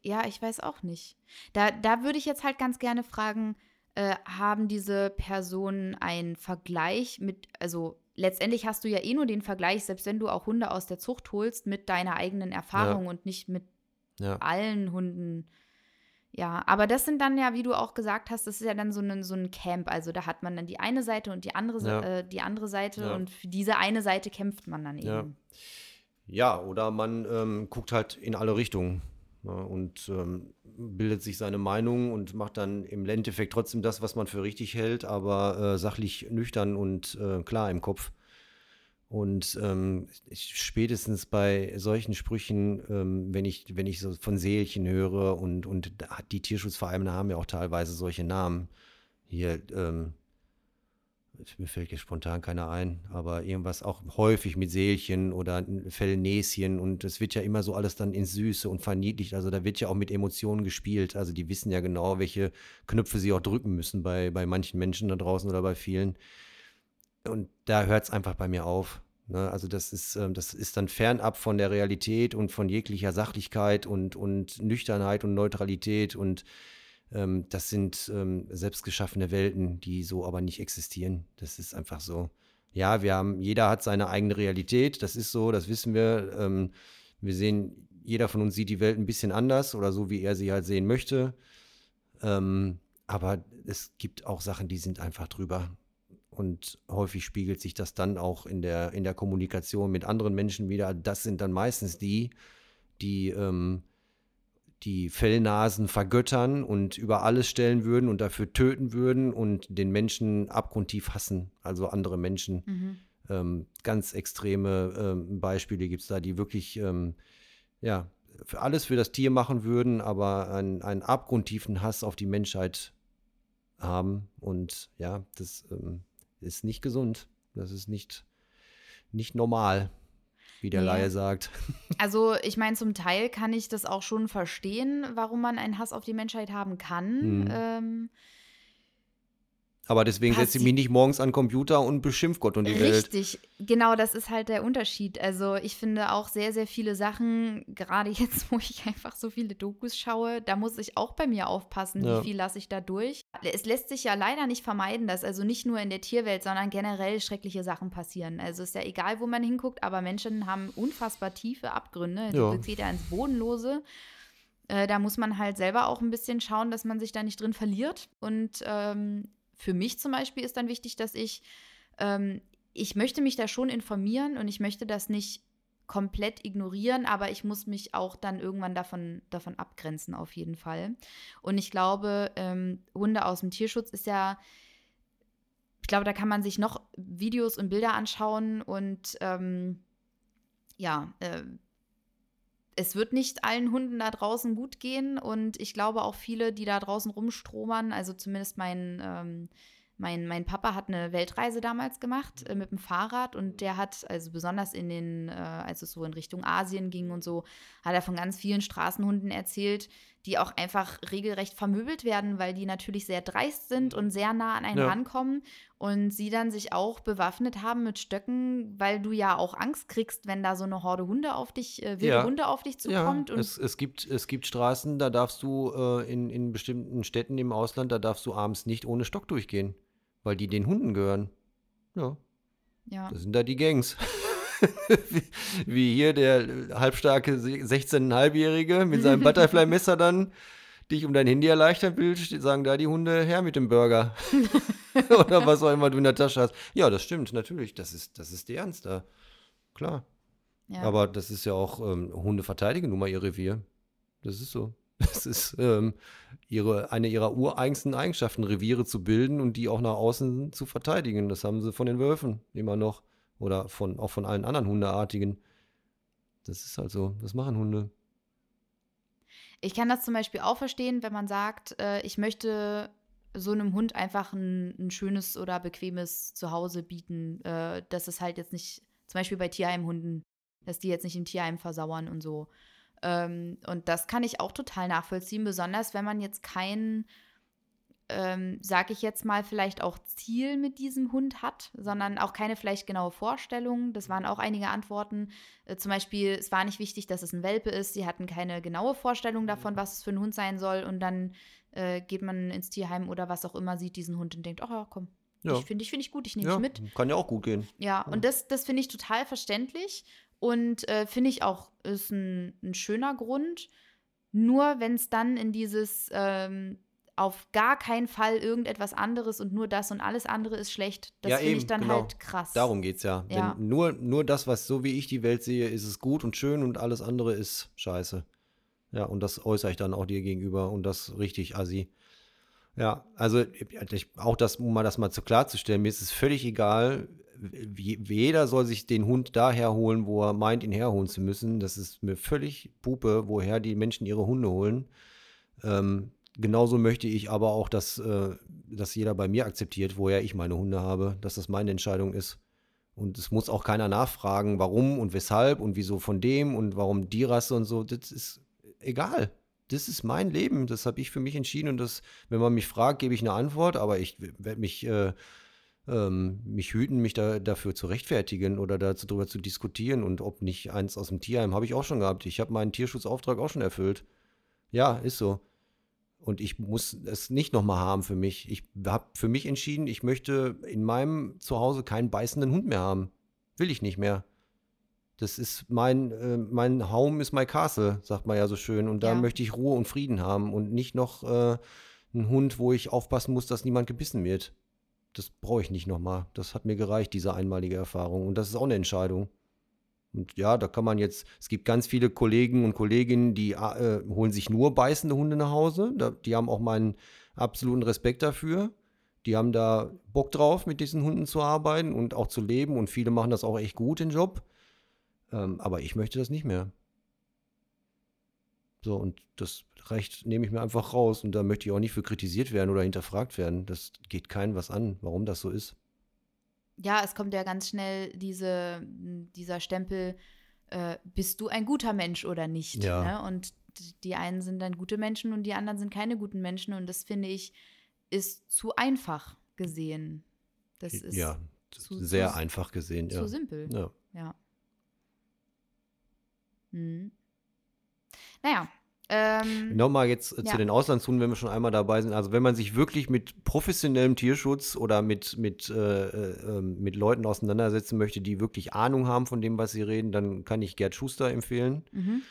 ja, ich weiß auch nicht. Da, da würde ich jetzt halt ganz gerne fragen, äh, haben diese Personen einen Vergleich mit, also letztendlich hast du ja eh nur den Vergleich, selbst wenn du auch Hunde aus der Zucht holst, mit deiner eigenen Erfahrung und nicht mit Ja, allen Hunden. Ja, aber das sind dann ja, wie du auch gesagt hast, das ist ja dann so ein, so ein Camp. Also da hat man dann die eine Seite und die andere, Ja. äh, die andere Seite Ja. und für diese eine Seite kämpft man dann eben. Ja. ja oder man ähm, guckt halt in alle Richtungen und ähm, bildet sich seine Meinung und macht dann im Endeffekt trotzdem das, was man für richtig hält, aber äh, sachlich nüchtern und äh, klar im Kopf. Und ähm, spätestens bei solchen Sprüchen, ähm, wenn ich, wenn ich so von Seelchen höre und, und die Tierschutzvereine haben ja auch teilweise solche Namen. Hier, ähm, mir fällt jetzt spontan keiner ein, aber irgendwas auch häufig mit Seelchen oder Fellnäschen und es wird ja immer so alles dann ins Süße und verniedlicht. Also da wird ja auch mit Emotionen gespielt. Also die wissen ja genau, welche Knöpfe sie auch drücken müssen bei, bei manchen Menschen da draußen oder bei vielen. Und da hört es einfach bei mir auf. Ne? Also das ist, ähm, das ist dann fernab von der Realität und von jeglicher Sachlichkeit und, und Nüchternheit und Neutralität und ähm, das sind ähm, selbstgeschaffene Welten, die so aber nicht existieren. Das ist einfach so. Ja, wir haben, jeder hat seine eigene Realität, das ist so, das wissen wir. Ähm, wir sehen, jeder von uns sieht die Welt ein bisschen anders oder so, wie er sie halt sehen möchte. Ähm, aber es gibt auch Sachen, die sind einfach drüber. Und häufig spiegelt sich das dann auch in der, in der Kommunikation mit anderen Menschen wieder. Das sind dann meistens die, die ähm, die Fellnasen vergöttern und über alles stellen würden und dafür töten würden und den Menschen abgrundtief hassen, also andere Menschen. Mhm. Ähm, ganz extreme ähm, Beispiele gibt es da, die wirklich, ähm, ja, für alles für das Tier machen würden, aber einen, einen abgrundtiefen Hass auf die Menschheit haben. Und ja, das ähm, ist nicht gesund. Das ist nicht, nicht normal wie der ja. Laie sagt. Also ich meine, zum Teil kann ich das auch schon verstehen, warum man einen Hass auf die Menschheit haben kann. Mhm. Ähm, aber deswegen setze ich mich nicht morgens an den Computer und beschimpft Gott und die Richtig. Welt. Richtig, genau, das ist halt der Unterschied. Also ich finde auch sehr, sehr viele Sachen, gerade jetzt, wo ich einfach so viele Dokus schaue, da muss ich auch bei mir aufpassen, ja. wie viel lasse ich da durch. Es lässt sich ja leider nicht vermeiden, dass also nicht nur in der Tierwelt, sondern generell schreckliche Sachen passieren. Also ist ja egal, wo man hinguckt, aber Menschen haben unfassbar tiefe Abgründe. Ja. Das geht ja ins Bodenlose. Äh, da muss man halt selber auch ein bisschen schauen, dass man sich da nicht drin verliert. Und ähm, für mich zum Beispiel ist dann wichtig, dass ich, ähm, ich möchte mich da schon informieren und ich möchte das nicht komplett ignorieren, aber ich muss mich auch dann irgendwann davon, davon abgrenzen, auf jeden Fall. Und ich glaube, ähm, Hunde aus dem Tierschutz ist ja, ich glaube, da kann man sich noch Videos und Bilder anschauen und ähm, ja, äh, es wird nicht allen Hunden da draußen gut gehen und ich glaube auch viele, die da draußen rumstromern, also zumindest mein, ähm, mein, mein Papa hat eine Weltreise damals gemacht äh, mit dem Fahrrad und der hat, also besonders in den, äh, als es so in Richtung Asien ging und so, hat er von ganz vielen Straßenhunden erzählt, die auch einfach regelrecht vermöbelt werden, weil die natürlich sehr dreist sind und sehr nah an einen ja. rankommen und sie dann sich auch bewaffnet haben mit Stöcken, weil du ja auch Angst kriegst, wenn da so eine Horde Hunde auf dich, äh, wilde ja. Hunde auf dich zukommt. Ja, es, es, gibt, es gibt Straßen, da darfst du äh, in, in bestimmten Städten im Ausland, da darfst du abends nicht ohne Stock durchgehen, weil die den Hunden gehören. Ja. Ja. Das sind da die Gangs. wie, wie, hier der halbstarke 16,5-Jährige mit seinem Butterfly-Messer dann dich um dein Handy erleichtern will, sagen da die Hunde her mit dem Burger. Oder was auch immer du in der Tasche hast. Ja, das stimmt, natürlich. Das ist, das ist die Ernst da. Klar. Ja. Aber das ist ja auch, ähm, Hunde verteidigen nun mal ihr Revier. Das ist so. Das ist ähm, ihre, eine ihrer ureigensten Eigenschaften, Reviere zu bilden und die auch nach außen zu verteidigen. Das haben sie von den Wölfen immer noch. Oder von, auch von allen anderen Hundeartigen. Das ist halt so. Das machen Hunde. Ich kann das zum Beispiel auch verstehen, wenn man sagt, äh, ich möchte so einem Hund einfach ein, ein, schönes oder bequemes Zuhause bieten, äh, dass es halt jetzt nicht, zum Beispiel bei Tierheimhunden, dass die jetzt nicht im Tierheim versauern und so. Ähm, und das kann ich auch total nachvollziehen, besonders wenn man jetzt kein ähm, sage ich jetzt mal, vielleicht auch Ziel mit diesem Hund hat, sondern auch keine vielleicht genaue Vorstellung. Das waren auch einige Antworten. Äh, zum Beispiel, es war nicht wichtig, dass es ein Welpe ist. Sie hatten keine genaue Vorstellung davon, was es für ein Hund sein soll. Und dann äh, geht man ins Tierheim oder was auch immer, sieht diesen Hund und denkt, ach ja, komm. Ja. Ich finde ich, find ich gut, ich nehme ja, dich mit. Kann ja auch gut gehen. Ja, ja. und das, das finde ich total verständlich und äh, finde ich auch, ist ein, ein schöner Grund. Nur wenn es dann in dieses ähm, auf gar keinen Fall irgendetwas anderes und nur das und alles andere ist schlecht. Das ja, finde ich dann genau. halt krass. Darum geht es ja. ja. nur, nur das, was so wie ich die Welt sehe, ist es gut und schön und alles andere ist scheiße. Ja, und das äußere ich dann auch dir gegenüber und das richtig assi. Ja, also ich, auch das, um mal das mal zu klarzustellen, mir ist es völlig egal, jeder soll sich den Hund daher holen, wo er meint, ihn herholen zu müssen. Das ist mir völlig Pupe, woher die Menschen ihre Hunde holen. Ähm, genauso möchte ich aber auch, dass, äh, dass jeder bei mir akzeptiert, woher ich meine Hunde habe, dass das meine Entscheidung ist. Und es muss auch keiner nachfragen, warum und weshalb und wieso von dem und warum die Rasse und so. Das ist egal. Das ist mein Leben. Das habe ich für mich entschieden. Und das, wenn man mich fragt, gebe ich eine Antwort. Aber ich werde mich, äh, ähm, mich hüten, mich da, dafür zu rechtfertigen oder darüber zu diskutieren. Und ob nicht eins aus dem Tierheim habe ich auch schon gehabt. Ich habe meinen Tierschutzauftrag auch schon erfüllt. Ja, ist so. Und ich muss es nicht nochmal haben für mich. Ich habe für mich entschieden, ich möchte in meinem Zuhause keinen beißenden Hund mehr haben. Will ich nicht mehr. Das ist mein, äh, mein Home is my castle, sagt man ja so schön. Und da ja. möchte ich Ruhe und Frieden haben und nicht noch äh, einen Hund, wo ich aufpassen muss, dass niemand gebissen wird. Das brauche ich nicht nochmal. Das hat mir gereicht, diese einmalige Erfahrung. Und das ist auch eine Entscheidung. Und ja, da kann man jetzt, es gibt ganz viele Kollegen und Kolleginnen, die äh, holen sich nur beißende Hunde nach Hause. Da, die haben auch meinen absoluten Respekt dafür. Die haben da Bock drauf, mit diesen Hunden zu arbeiten und auch zu leben. Und viele machen das auch echt gut, den Job. Ähm, aber ich möchte das nicht mehr. So, und das Recht nehme ich mir einfach raus. Und da möchte ich auch nicht für kritisiert werden oder hinterfragt werden. Das geht keinem was an, warum das so ist ja, es kommt ja ganz schnell diese, dieser Stempel, äh, bist du ein guter Mensch oder nicht? Ja. Ne? Und die einen sind dann gute Menschen und die anderen sind keine guten Menschen. Und das finde ich, ist zu einfach gesehen. Das ist ja, zu, sehr zu, einfach gesehen. Zu ja. simpel. Ja. ja. Hm. Naja, ähm, Nochmal jetzt äh, ja. zu den Auslandshunden, wenn wir schon einmal dabei sind. Also wenn man sich wirklich mit professionellem Tierschutz oder mit, mit, äh, äh, ähm, mit Leuten auseinandersetzen möchte, die wirklich Ahnung haben von dem, was sie reden, dann kann ich Gerd Schuster empfehlen. Mhm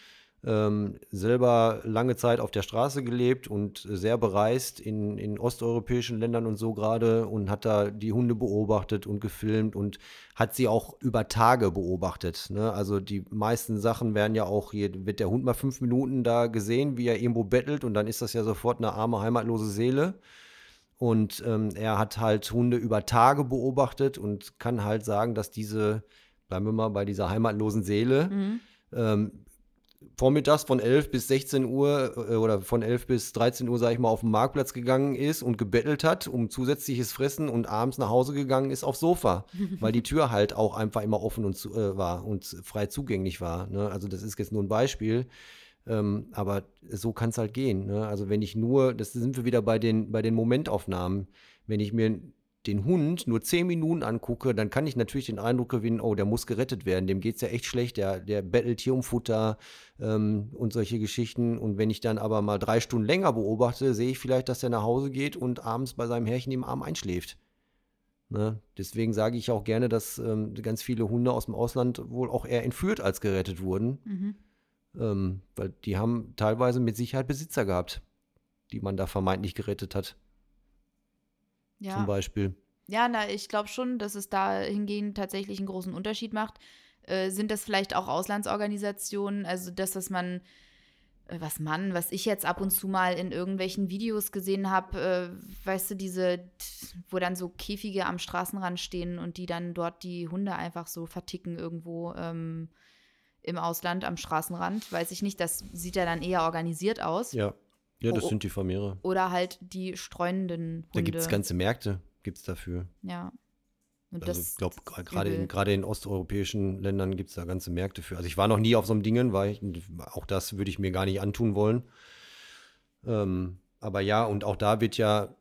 ähm, selber lange Zeit auf der Straße gelebt und sehr bereist in, in osteuropäischen Ländern und so gerade und hat da die Hunde beobachtet und gefilmt und hat sie auch über Tage beobachtet. Ne? Also die meisten Sachen werden ja auch, hier wird der Hund mal fünf Minuten da gesehen, wie er irgendwo bettelt und dann ist das ja sofort eine arme, heimatlose Seele. Und ähm, er hat halt Hunde über Tage beobachtet und kann halt sagen, dass diese, bleiben wir mal bei dieser heimatlosen Seele, mhm. ähm, vormittags von 11 bis 16 Uhr äh, oder von 11 bis 13 Uhr, sage ich mal, auf den Marktplatz gegangen ist und gebettelt hat um zusätzliches Fressen und abends nach Hause gegangen ist aufs Sofa, weil die Tür halt auch einfach immer offen und zu, äh, war und frei zugänglich war. Ne? Also das ist jetzt nur ein Beispiel. Ähm, aber so kann es halt gehen. Ne? Also wenn ich nur, das sind wir wieder bei den, bei den Momentaufnahmen, wenn ich mir den Hund nur zehn Minuten angucke, dann kann ich natürlich den Eindruck gewinnen, oh, der muss gerettet werden, dem geht es ja echt schlecht, der, der bettelt hier um Futter ähm, und solche Geschichten. Und wenn ich dann aber mal drei Stunden länger beobachte, sehe ich vielleicht, dass er nach Hause geht und abends bei seinem Herrchen im Arm einschläft. Ne? Deswegen sage ich auch gerne, dass ähm, ganz viele Hunde aus dem Ausland wohl auch eher entführt als gerettet wurden. Mhm. Ähm, weil die haben teilweise mit Sicherheit Besitzer gehabt, die man da vermeintlich gerettet hat ja. zum Beispiel. Ja, na, ich glaube schon, dass es dahingehend tatsächlich einen großen Unterschied macht. Äh, sind das vielleicht auch Auslandsorganisationen, also das, was man, äh, was man, was ich jetzt ab und zu mal in irgendwelchen Videos gesehen habe, äh, weißt du, diese, wo dann so Käfige am Straßenrand stehen und die dann dort die Hunde einfach so verticken irgendwo ähm, im Ausland am Straßenrand, weiß ich nicht, das sieht ja dann eher organisiert aus. Ja. Ja, das sind die Vermehrer. Oder halt die streunenden Hunde. Da gibt es ganze Märkte, gibt es dafür. Ja. Und also ich glaube, gerade in, in osteuropäischen Ländern gibt es da ganze Märkte für. Also ich war noch nie auf so einem Dingen, weil ich, auch das würde ich mir gar nicht antun wollen. Ähm, aber ja, und auch da wird ja,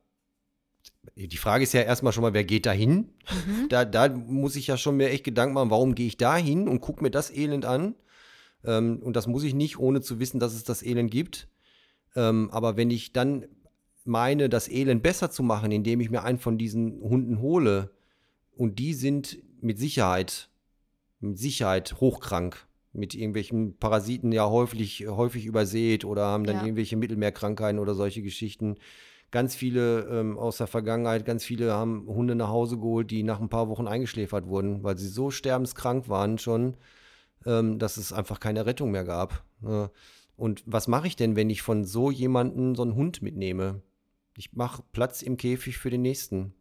die Frage ist ja erstmal schon mal, wer geht da hin? Mhm. Da, da muss ich ja schon mir echt Gedanken machen, warum gehe ich da hin und gucke mir das Elend an? Ähm, und das muss ich nicht, ohne zu wissen, dass es das Elend gibt. Ähm, aber wenn ich dann meine, das Elend besser zu machen, indem ich mir einen von diesen Hunden hole, und die sind mit Sicherheit, mit Sicherheit hochkrank, mit irgendwelchen Parasiten ja häufig, häufig übersät oder haben dann ja. irgendwelche Mittelmeerkrankheiten oder solche Geschichten. Ganz viele ähm, aus der Vergangenheit, ganz viele haben Hunde nach Hause geholt, die nach ein paar Wochen eingeschläfert wurden, weil sie so sterbenskrank waren schon, ähm, dass es einfach keine Rettung mehr gab. Äh, und was mache ich denn, wenn ich von so jemanden so einen Hund mitnehme? Ich mache Platz im Käfig für den nächsten.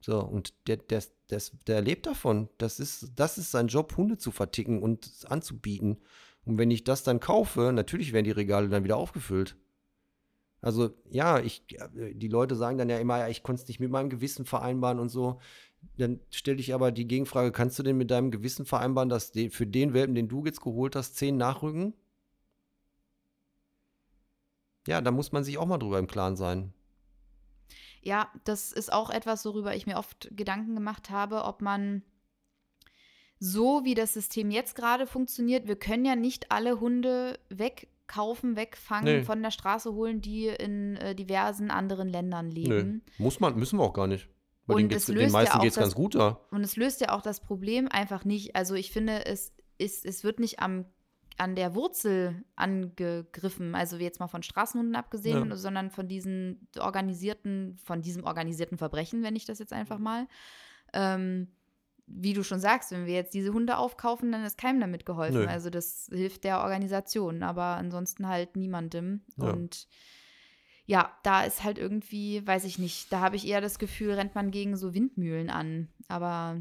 So, und der, der, der, der lebt davon. Das ist, das ist sein Job, Hunde zu verticken und anzubieten. Und wenn ich das dann kaufe, natürlich werden die Regale dann wieder aufgefüllt. Also ja, ich, die Leute sagen dann ja immer, ja, ich konnte es nicht mit meinem Gewissen vereinbaren und so. Dann stelle ich aber die Gegenfrage, kannst du denn mit deinem Gewissen vereinbaren, dass für den Welpen, den du jetzt geholt hast, zehn nachrücken? Ja, da muss man sich auch mal drüber im Klaren sein. Ja, das ist auch etwas, worüber ich mir oft Gedanken gemacht habe, ob man so wie das System jetzt gerade funktioniert, wir können ja nicht alle Hunde wegkaufen, wegfangen, nee. von der Straße holen, die in äh, diversen anderen Ländern leben. Nee. Muss man, müssen wir auch gar nicht. Bei und den meisten ja geht es ganz gut da. Und es löst ja auch das Problem einfach nicht. Also ich finde, es, ist, es wird nicht am an der Wurzel angegriffen, also jetzt mal von Straßenhunden abgesehen, ja. sondern von diesen organisierten, von diesem organisierten Verbrechen, wenn ich das jetzt einfach mal. Ähm, wie du schon sagst, wenn wir jetzt diese Hunde aufkaufen, dann ist keinem damit geholfen. Nö. Also das hilft der Organisation, aber ansonsten halt niemandem. Ja. Und ja, da ist halt irgendwie, weiß ich nicht, da habe ich eher das Gefühl, rennt man gegen so Windmühlen an. Aber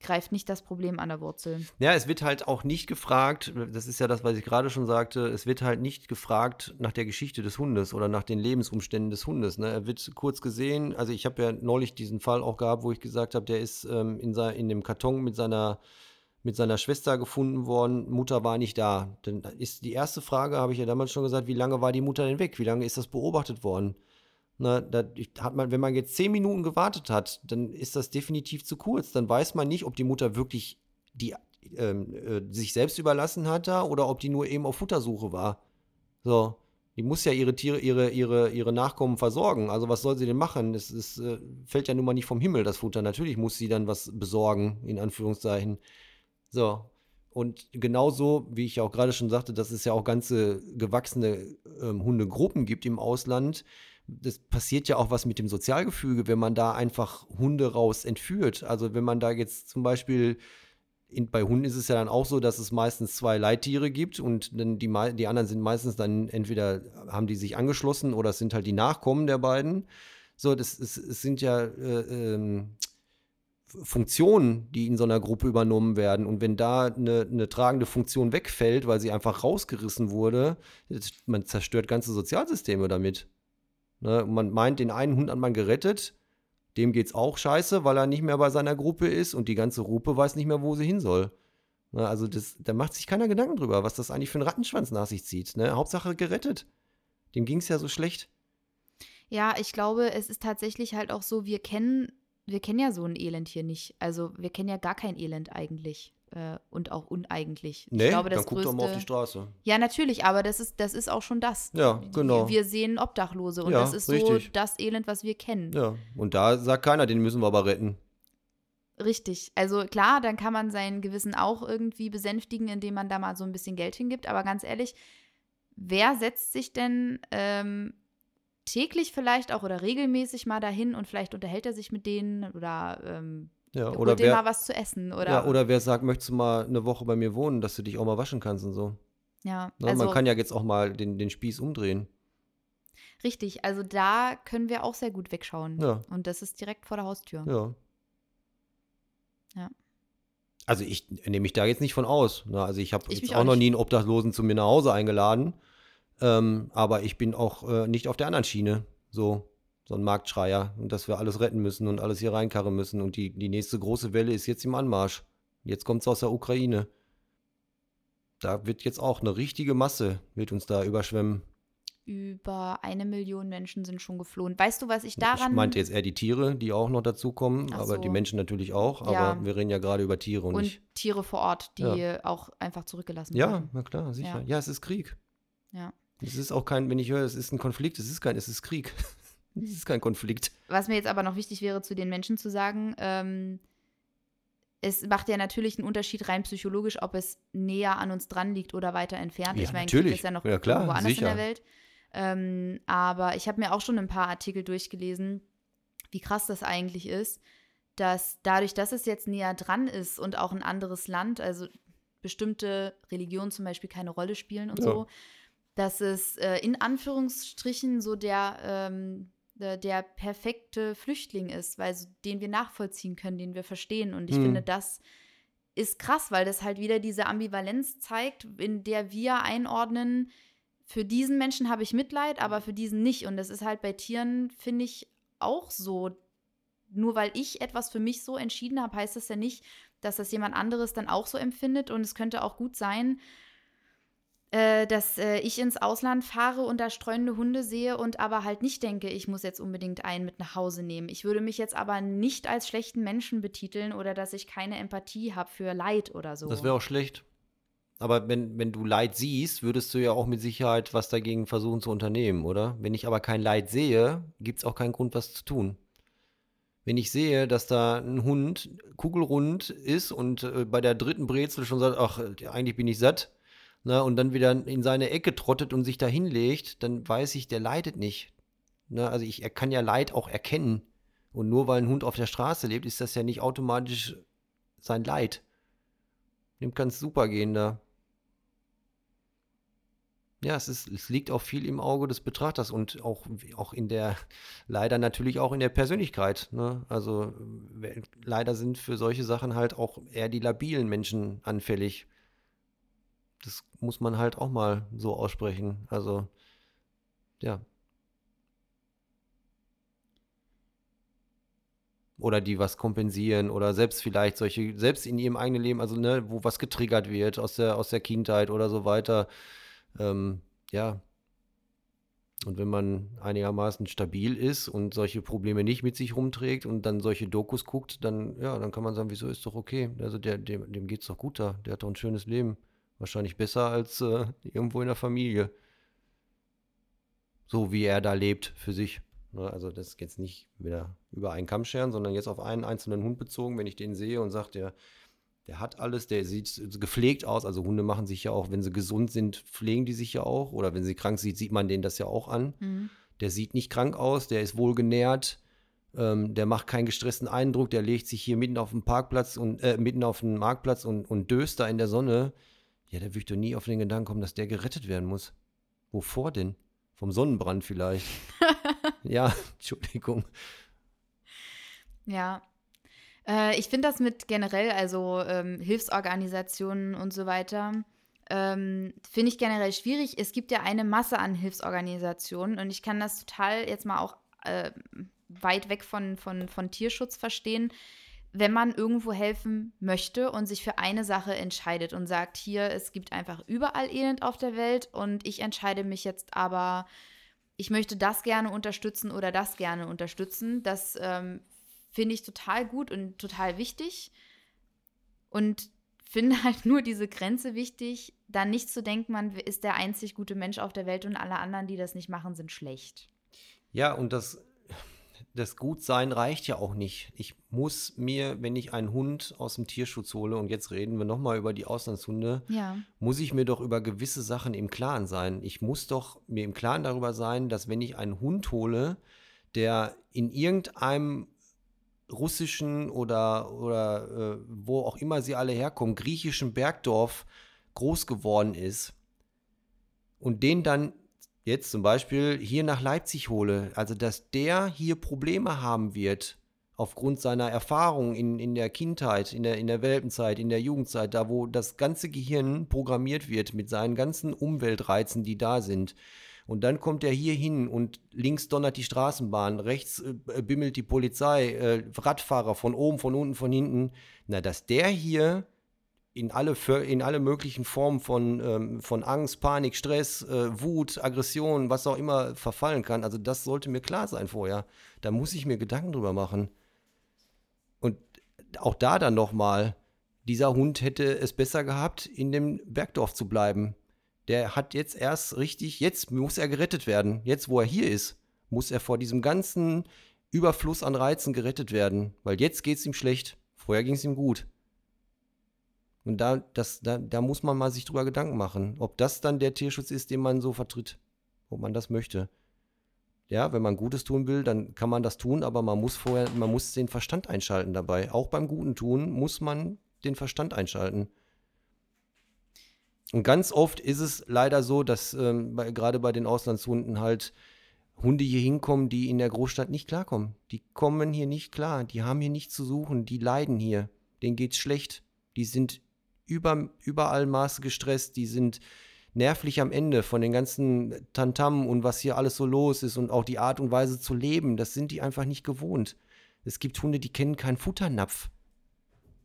greift nicht das Problem an der Wurzel. Ja, es wird halt auch nicht gefragt, das ist ja das, was ich gerade schon sagte, es wird halt nicht gefragt nach der Geschichte des Hundes oder nach den Lebensumständen des Hundes. Ne? Er wird kurz gesehen, also ich habe ja neulich diesen Fall auch gehabt, wo ich gesagt habe, der ist ähm, in, in dem Karton mit seiner mit seiner Schwester gefunden worden, Mutter war nicht da. Dann ist die erste Frage, habe ich ja damals schon gesagt, wie lange war die Mutter denn weg? Wie lange ist das beobachtet worden? Na, da hat man, wenn man jetzt zehn Minuten gewartet hat, dann ist das definitiv zu kurz. Dann weiß man nicht, ob die Mutter wirklich die, ähm, äh, sich selbst überlassen hat da oder ob die nur eben auf Futtersuche war. So. Die muss ja ihre Tiere, ihre, ihre, ihre Nachkommen versorgen. Also was soll sie denn machen? Es, es äh, fällt ja nun mal nicht vom Himmel, das Futter. Natürlich muss sie dann was besorgen, in Anführungszeichen. So. Und genauso, wie ich auch gerade schon sagte, dass es ja auch ganze gewachsene ähm, Hundegruppen gibt im Ausland, das passiert ja auch was mit dem Sozialgefüge, wenn man da einfach Hunde raus entführt. Also wenn man da jetzt zum Beispiel in, bei Hunden ist es ja dann auch so, dass es meistens zwei Leittiere gibt und dann die, die anderen sind meistens dann entweder haben die sich angeschlossen oder es sind halt die Nachkommen der beiden. So, das es, es sind ja äh, ähm, Funktionen, die in so einer Gruppe übernommen werden. Und wenn da eine, eine, tragende Funktion wegfällt, weil sie einfach rausgerissen wurde, man zerstört ganze Sozialsysteme damit. Ne, man meint, den einen Hund hat man gerettet, dem geht's auch scheiße, weil er nicht mehr bei seiner Gruppe ist und die ganze Gruppe weiß nicht mehr, wo sie hin soll. Ne, also das, da macht sich keiner Gedanken drüber, was das eigentlich für einen Rattenschwanz nach sich zieht. Ne? Hauptsache gerettet. Dem ging's ja so schlecht. Ja, ich glaube, es ist tatsächlich halt auch so, wir kennen, wir kennen ja so ein Elend hier nicht. Also wir kennen ja gar kein Elend eigentlich äh, und auch uneigentlich. Nee, ich glaube, das dann guck größte, doch mal auf die Straße. Ja, natürlich, aber das ist, das ist auch schon das. Ja, genau. Wir, wir sehen Obdachlose und ja, das ist richtig. so das Elend, was wir kennen. Ja, und da sagt keiner, den müssen wir aber retten. Richtig. Also klar, dann kann man sein Gewissen auch irgendwie besänftigen, indem man da mal so ein bisschen Geld hingibt. Aber ganz ehrlich, wer setzt sich denn ähm, täglich vielleicht auch oder regelmäßig mal dahin und vielleicht unterhält er sich mit denen oder ähm, ja, oder wer, mal was zu essen. Oder, ja, oder wer sagt, möchtest du mal eine Woche bei mir wohnen, dass du dich auch mal waschen kannst und so. Ja, Na, also, man kann ja jetzt auch mal den, den Spieß umdrehen. Richtig, also da können wir auch sehr gut wegschauen. Ja. Und das ist direkt vor der Haustür. Ja. Ja. Also ich nehme mich da jetzt nicht von aus. Ne? Also ich habe jetzt auch, auch noch nie einen Obdachlosen zu mir nach Hause eingeladen. Ähm, aber ich bin auch äh, nicht auf der anderen Schiene. So so ein Marktschreier und dass wir alles retten müssen und alles hier reinkarren müssen. Und die, die nächste große Welle ist jetzt im Anmarsch. Jetzt kommt es aus der Ukraine. Da wird jetzt auch eine richtige Masse, wird uns da überschwemmen. Über eine Million Menschen sind schon geflohen. Weißt du, was ich daran. Ich meinte jetzt eher die Tiere, die auch noch dazukommen, so. aber die Menschen natürlich auch. Aber ja. wir reden ja gerade über Tiere und, und nicht. Tiere vor Ort, die ja. auch einfach zurückgelassen werden. Ja, na klar, sicher. Ja. ja, es ist Krieg. Ja. Es ist auch kein, wenn ich höre, es ist ein Konflikt, es ist kein, es ist Krieg. Das ist kein Konflikt. Was mir jetzt aber noch wichtig wäre, zu den Menschen zu sagen, ähm, es macht ja natürlich einen Unterschied rein psychologisch, ob es näher an uns dran liegt oder weiter entfernt. Ja, ich meine, natürlich. ist ja noch ja, klar, woanders sicher. in der Welt. Ähm, aber ich habe mir auch schon ein paar Artikel durchgelesen, wie krass das eigentlich ist, dass dadurch, dass es jetzt näher dran ist und auch ein anderes Land, also bestimmte Religionen zum Beispiel keine Rolle spielen und ja. so, dass es äh, in Anführungsstrichen so der ähm, äh, der perfekte Flüchtling ist, weil so, den wir nachvollziehen können, den wir verstehen. Und ich mhm. finde, das ist krass, weil das halt wieder diese Ambivalenz zeigt, in der wir einordnen, für diesen Menschen habe ich Mitleid, aber für diesen nicht. Und das ist halt bei Tieren, finde ich, auch so. Nur weil ich etwas für mich so entschieden habe, heißt das ja nicht, dass das jemand anderes dann auch so empfindet. Und es könnte auch gut sein, äh, dass äh, ich ins Ausland fahre und da streunende Hunde sehe und aber halt nicht denke, ich muss jetzt unbedingt einen mit nach Hause nehmen. Ich würde mich jetzt aber nicht als schlechten Menschen betiteln oder dass ich keine Empathie habe für Leid oder so. Das wäre auch schlecht. Aber wenn, wenn du Leid siehst, würdest du ja auch mit Sicherheit was dagegen versuchen zu unternehmen, oder? Wenn ich aber kein Leid sehe, gibt es auch keinen Grund, was zu tun. Wenn ich sehe, dass da ein Hund kugelrund ist und äh, bei der dritten Brezel schon sagt, ach, eigentlich bin ich satt, ne, und dann wieder in seine Ecke trottet und sich da hinlegt, dann weiß ich, der leidet nicht. Ne, also ich, er kann ja Leid auch erkennen. Und nur weil ein Hund auf der Straße lebt, ist das ja nicht automatisch sein Leid. Dem kann es super gehen da ja, es, ist, es liegt auch viel im Auge des Betrachters und auch, auch in der, leider natürlich auch in der Persönlichkeit. Ne? Also leider sind für solche Sachen halt auch eher die labilen Menschen anfällig. Das muss man halt auch mal so aussprechen. Also, ja. Oder die was kompensieren oder selbst vielleicht solche, selbst in ihrem eigenen Leben, also ne, wo was getriggert wird aus der, aus der Kindheit oder so weiter ähm, ja, und wenn man einigermaßen stabil ist und solche Probleme nicht mit sich rumträgt und dann solche Dokus guckt, dann, ja, dann kann man sagen, wieso ist doch okay. Also der, dem, dem es doch gut da. Der hat doch ein schönes Leben. Wahrscheinlich besser als äh, irgendwo in der Familie. So wie er da lebt für sich. Ne, also das ist jetzt nicht wieder über einen Kamm scheren, sondern jetzt auf einen einzelnen Hund bezogen, wenn ich den sehe und sage, der der hat alles, der sieht gepflegt aus. Also Hunde machen sich ja auch, wenn sie gesund sind, pflegen die sich ja auch. Oder wenn sie krank sind, sieht man denen das ja auch an. Mhm. Der sieht nicht krank aus, der ist wohl genährt, ähm, der macht keinen gestressten Eindruck, der legt sich hier mitten auf dem Parkplatz und äh, mitten auf dem Marktplatz und, und döst da in der Sonne. Ja, der würde doch nie auf den Gedanken kommen, dass der gerettet werden muss. Wovor denn? Vom Sonnenbrand vielleicht. ja, Entschuldigung. Ja, äh, ich finde das mit generell, also ähm, Hilfsorganisationen und so weiter, ähm, finde ich generell schwierig. Es gibt ja eine Masse an Hilfsorganisationen und ich kann das total jetzt mal auch äh, weit weg von, von, von Tierschutz verstehen, wenn man irgendwo helfen möchte und sich für eine Sache entscheidet und sagt, hier, es gibt einfach überall Elend auf der Welt und ich entscheide mich jetzt aber, ich möchte das gerne unterstützen oder das gerne unterstützen. Das ähm, finde ich total gut und total wichtig. Und finde halt nur diese Grenze wichtig, dann nicht zu denken, man ist der einzig gute Mensch auf der Welt und alle anderen, die das nicht machen, sind schlecht. Ja, und das, das Gutsein reicht ja auch nicht. Ich muss mir, wenn ich einen Hund aus dem Tierschutz hole, und jetzt reden wir nochmal über die Auslandshunde, ja. muss ich mir doch über gewisse Sachen im Klaren sein. Ich muss doch mir im Klaren darüber sein, dass wenn ich einen Hund hole, der in irgendeinem russischen oder, oder äh, wo auch immer sie alle herkommen, griechischen Bergdorf groß geworden ist und den dann jetzt zum Beispiel hier nach Leipzig hole, also dass der hier Probleme haben wird aufgrund seiner Erfahrungen in, in der Kindheit, in der, in der Welpenzeit, in der Jugendzeit, da wo das ganze Gehirn programmiert wird mit seinen ganzen Umweltreizen, die da sind, und dann kommt er hier hin und links donnert die Straßenbahn, rechts äh, bimmelt die Polizei, äh, Radfahrer von oben, von unten, von hinten. Na, dass der hier in alle, in alle möglichen Formen von, ähm, von Angst, Panik, Stress, äh, Wut, Aggression, was auch immer verfallen kann. Also das sollte mir klar sein vorher. Da muss ich mir Gedanken drüber machen. Und auch da dann nochmal, dieser Hund hätte es besser gehabt, in dem Bergdorf zu bleiben der hat jetzt erst richtig, jetzt muss er gerettet werden. Jetzt, wo er hier ist, muss er vor diesem ganzen Überfluss an Reizen gerettet werden. Weil jetzt geht es ihm schlecht. Vorher ging es ihm gut. Und da, das, da, da muss man mal sich drüber Gedanken machen, ob das dann der Tierschutz ist, den man so vertritt. Ob man das möchte. Ja, wenn man Gutes tun will, dann kann man das tun, aber man muss vorher, man muss den Verstand einschalten dabei. Auch beim Guten tun muss man den Verstand einschalten. Und ganz oft ist es leider so, dass ähm, bei, gerade bei den Auslandshunden halt Hunde hier hinkommen, die in der Großstadt nicht klarkommen. Die kommen hier nicht klar, die haben hier nichts zu suchen, die leiden hier, denen geht's schlecht, die sind über, überall Maße gestresst, die sind nervlich am Ende von den ganzen Tantam und was hier alles so los ist und auch die Art und Weise zu leben. Das sind die einfach nicht gewohnt. Es gibt Hunde, die kennen keinen Futternapf,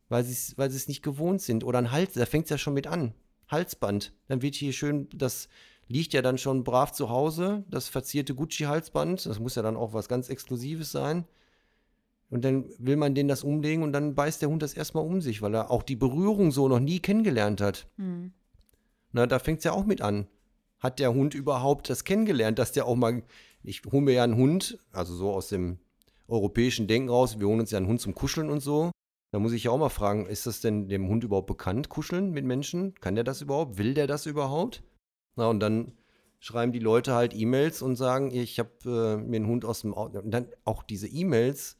weil sie weil es nicht gewohnt sind. Oder ein Hals, da fängt es ja schon mit an. Halsband. Dann wird hier schön, das liegt ja dann schon brav zu Hause, das verzierte Gucci-Halsband. Das muss ja dann auch was ganz Exklusives sein. Und dann will man den das umlegen und dann beißt der Hund das erstmal um sich, weil er auch die Berührung so noch nie kennengelernt hat. Mhm. Na, da fängt es ja auch mit an. Hat der Hund überhaupt das kennengelernt, dass der auch mal, ich hole mir ja einen Hund, also so aus dem europäischen Denken raus, wir holen uns ja einen Hund zum Kuscheln und so. Da muss ich ja auch mal fragen, ist das denn dem Hund überhaupt bekannt, kuscheln mit Menschen? Kann der das überhaupt? Will der das überhaupt? Na, und dann schreiben die Leute halt E-Mails und sagen, ich habe äh, mir einen Hund aus dem Auto. Und dann auch diese E-Mails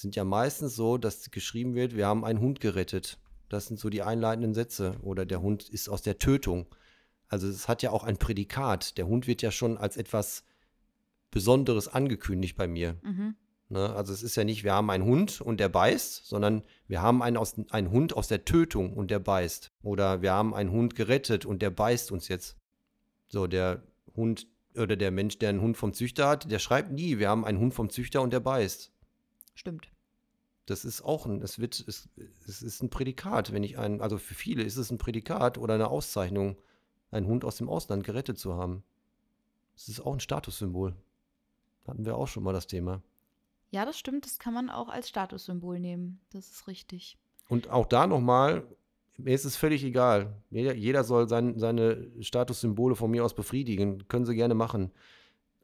sind ja meistens so, dass geschrieben wird, wir haben einen Hund gerettet. Das sind so die einleitenden Sätze. Oder der Hund ist aus der Tötung. Also es hat ja auch ein Prädikat. Der Hund wird ja schon als etwas Besonderes angekündigt bei mir. Mhm. Ne? Also es ist ja nicht, wir haben einen Hund und der beißt, sondern wir haben einen, aus, einen Hund aus der Tötung und der beißt. Oder wir haben einen Hund gerettet und der beißt uns jetzt. So, der Hund oder der Mensch, der einen Hund vom Züchter hat, der schreibt nie, wir haben einen Hund vom Züchter und der beißt. Stimmt. Das ist auch ein, es wird, es, es ist ein Prädikat, wenn ich einen, also für viele ist es ein Prädikat oder eine Auszeichnung, einen Hund aus dem Ausland gerettet zu haben. Es ist auch ein Statussymbol. Hatten wir auch schon mal das Thema. Ja, das stimmt, das kann man auch als Statussymbol nehmen. Das ist richtig. Und auch da nochmal, mir ist es völlig egal. Jeder, jeder soll sein, seine Statussymbole von mir aus befriedigen. Können sie gerne machen.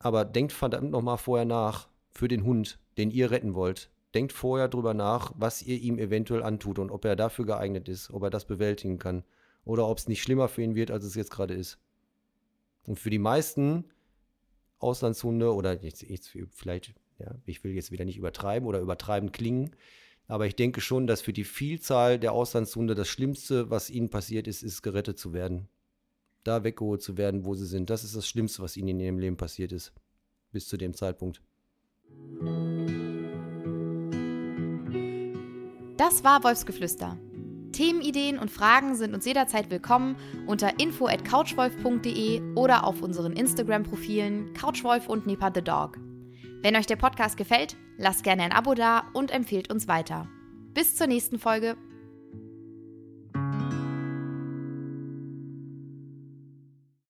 Aber denkt verdammt nochmal vorher nach für den Hund, den ihr retten wollt denkt vorher drüber nach, was ihr ihm eventuell antut und ob er dafür geeignet ist, ob er das bewältigen kann oder ob es nicht schlimmer für ihn wird, als es jetzt gerade ist. Und für die meisten Auslandshunde oder jetzt, jetzt vielleicht, ja, ich will jetzt wieder nicht übertreiben oder übertreibend klingen, aber ich denke schon, dass für die Vielzahl der Auslandshunde das Schlimmste, was ihnen passiert ist, ist gerettet zu werden. Da weggeholt zu werden, wo sie sind. Das ist das Schlimmste, was ihnen in ihrem Leben passiert ist. Bis zu dem Zeitpunkt. Das war Wolfsgeflüster. Themenideen und Fragen sind uns jederzeit willkommen unter info at couchwolf.de oder auf unseren Instagram-Profilen Couchwolf und Nepa the Dog. Wenn euch der Podcast gefällt, lasst gerne ein Abo da und empfehlt uns weiter. Bis zur nächsten Folge.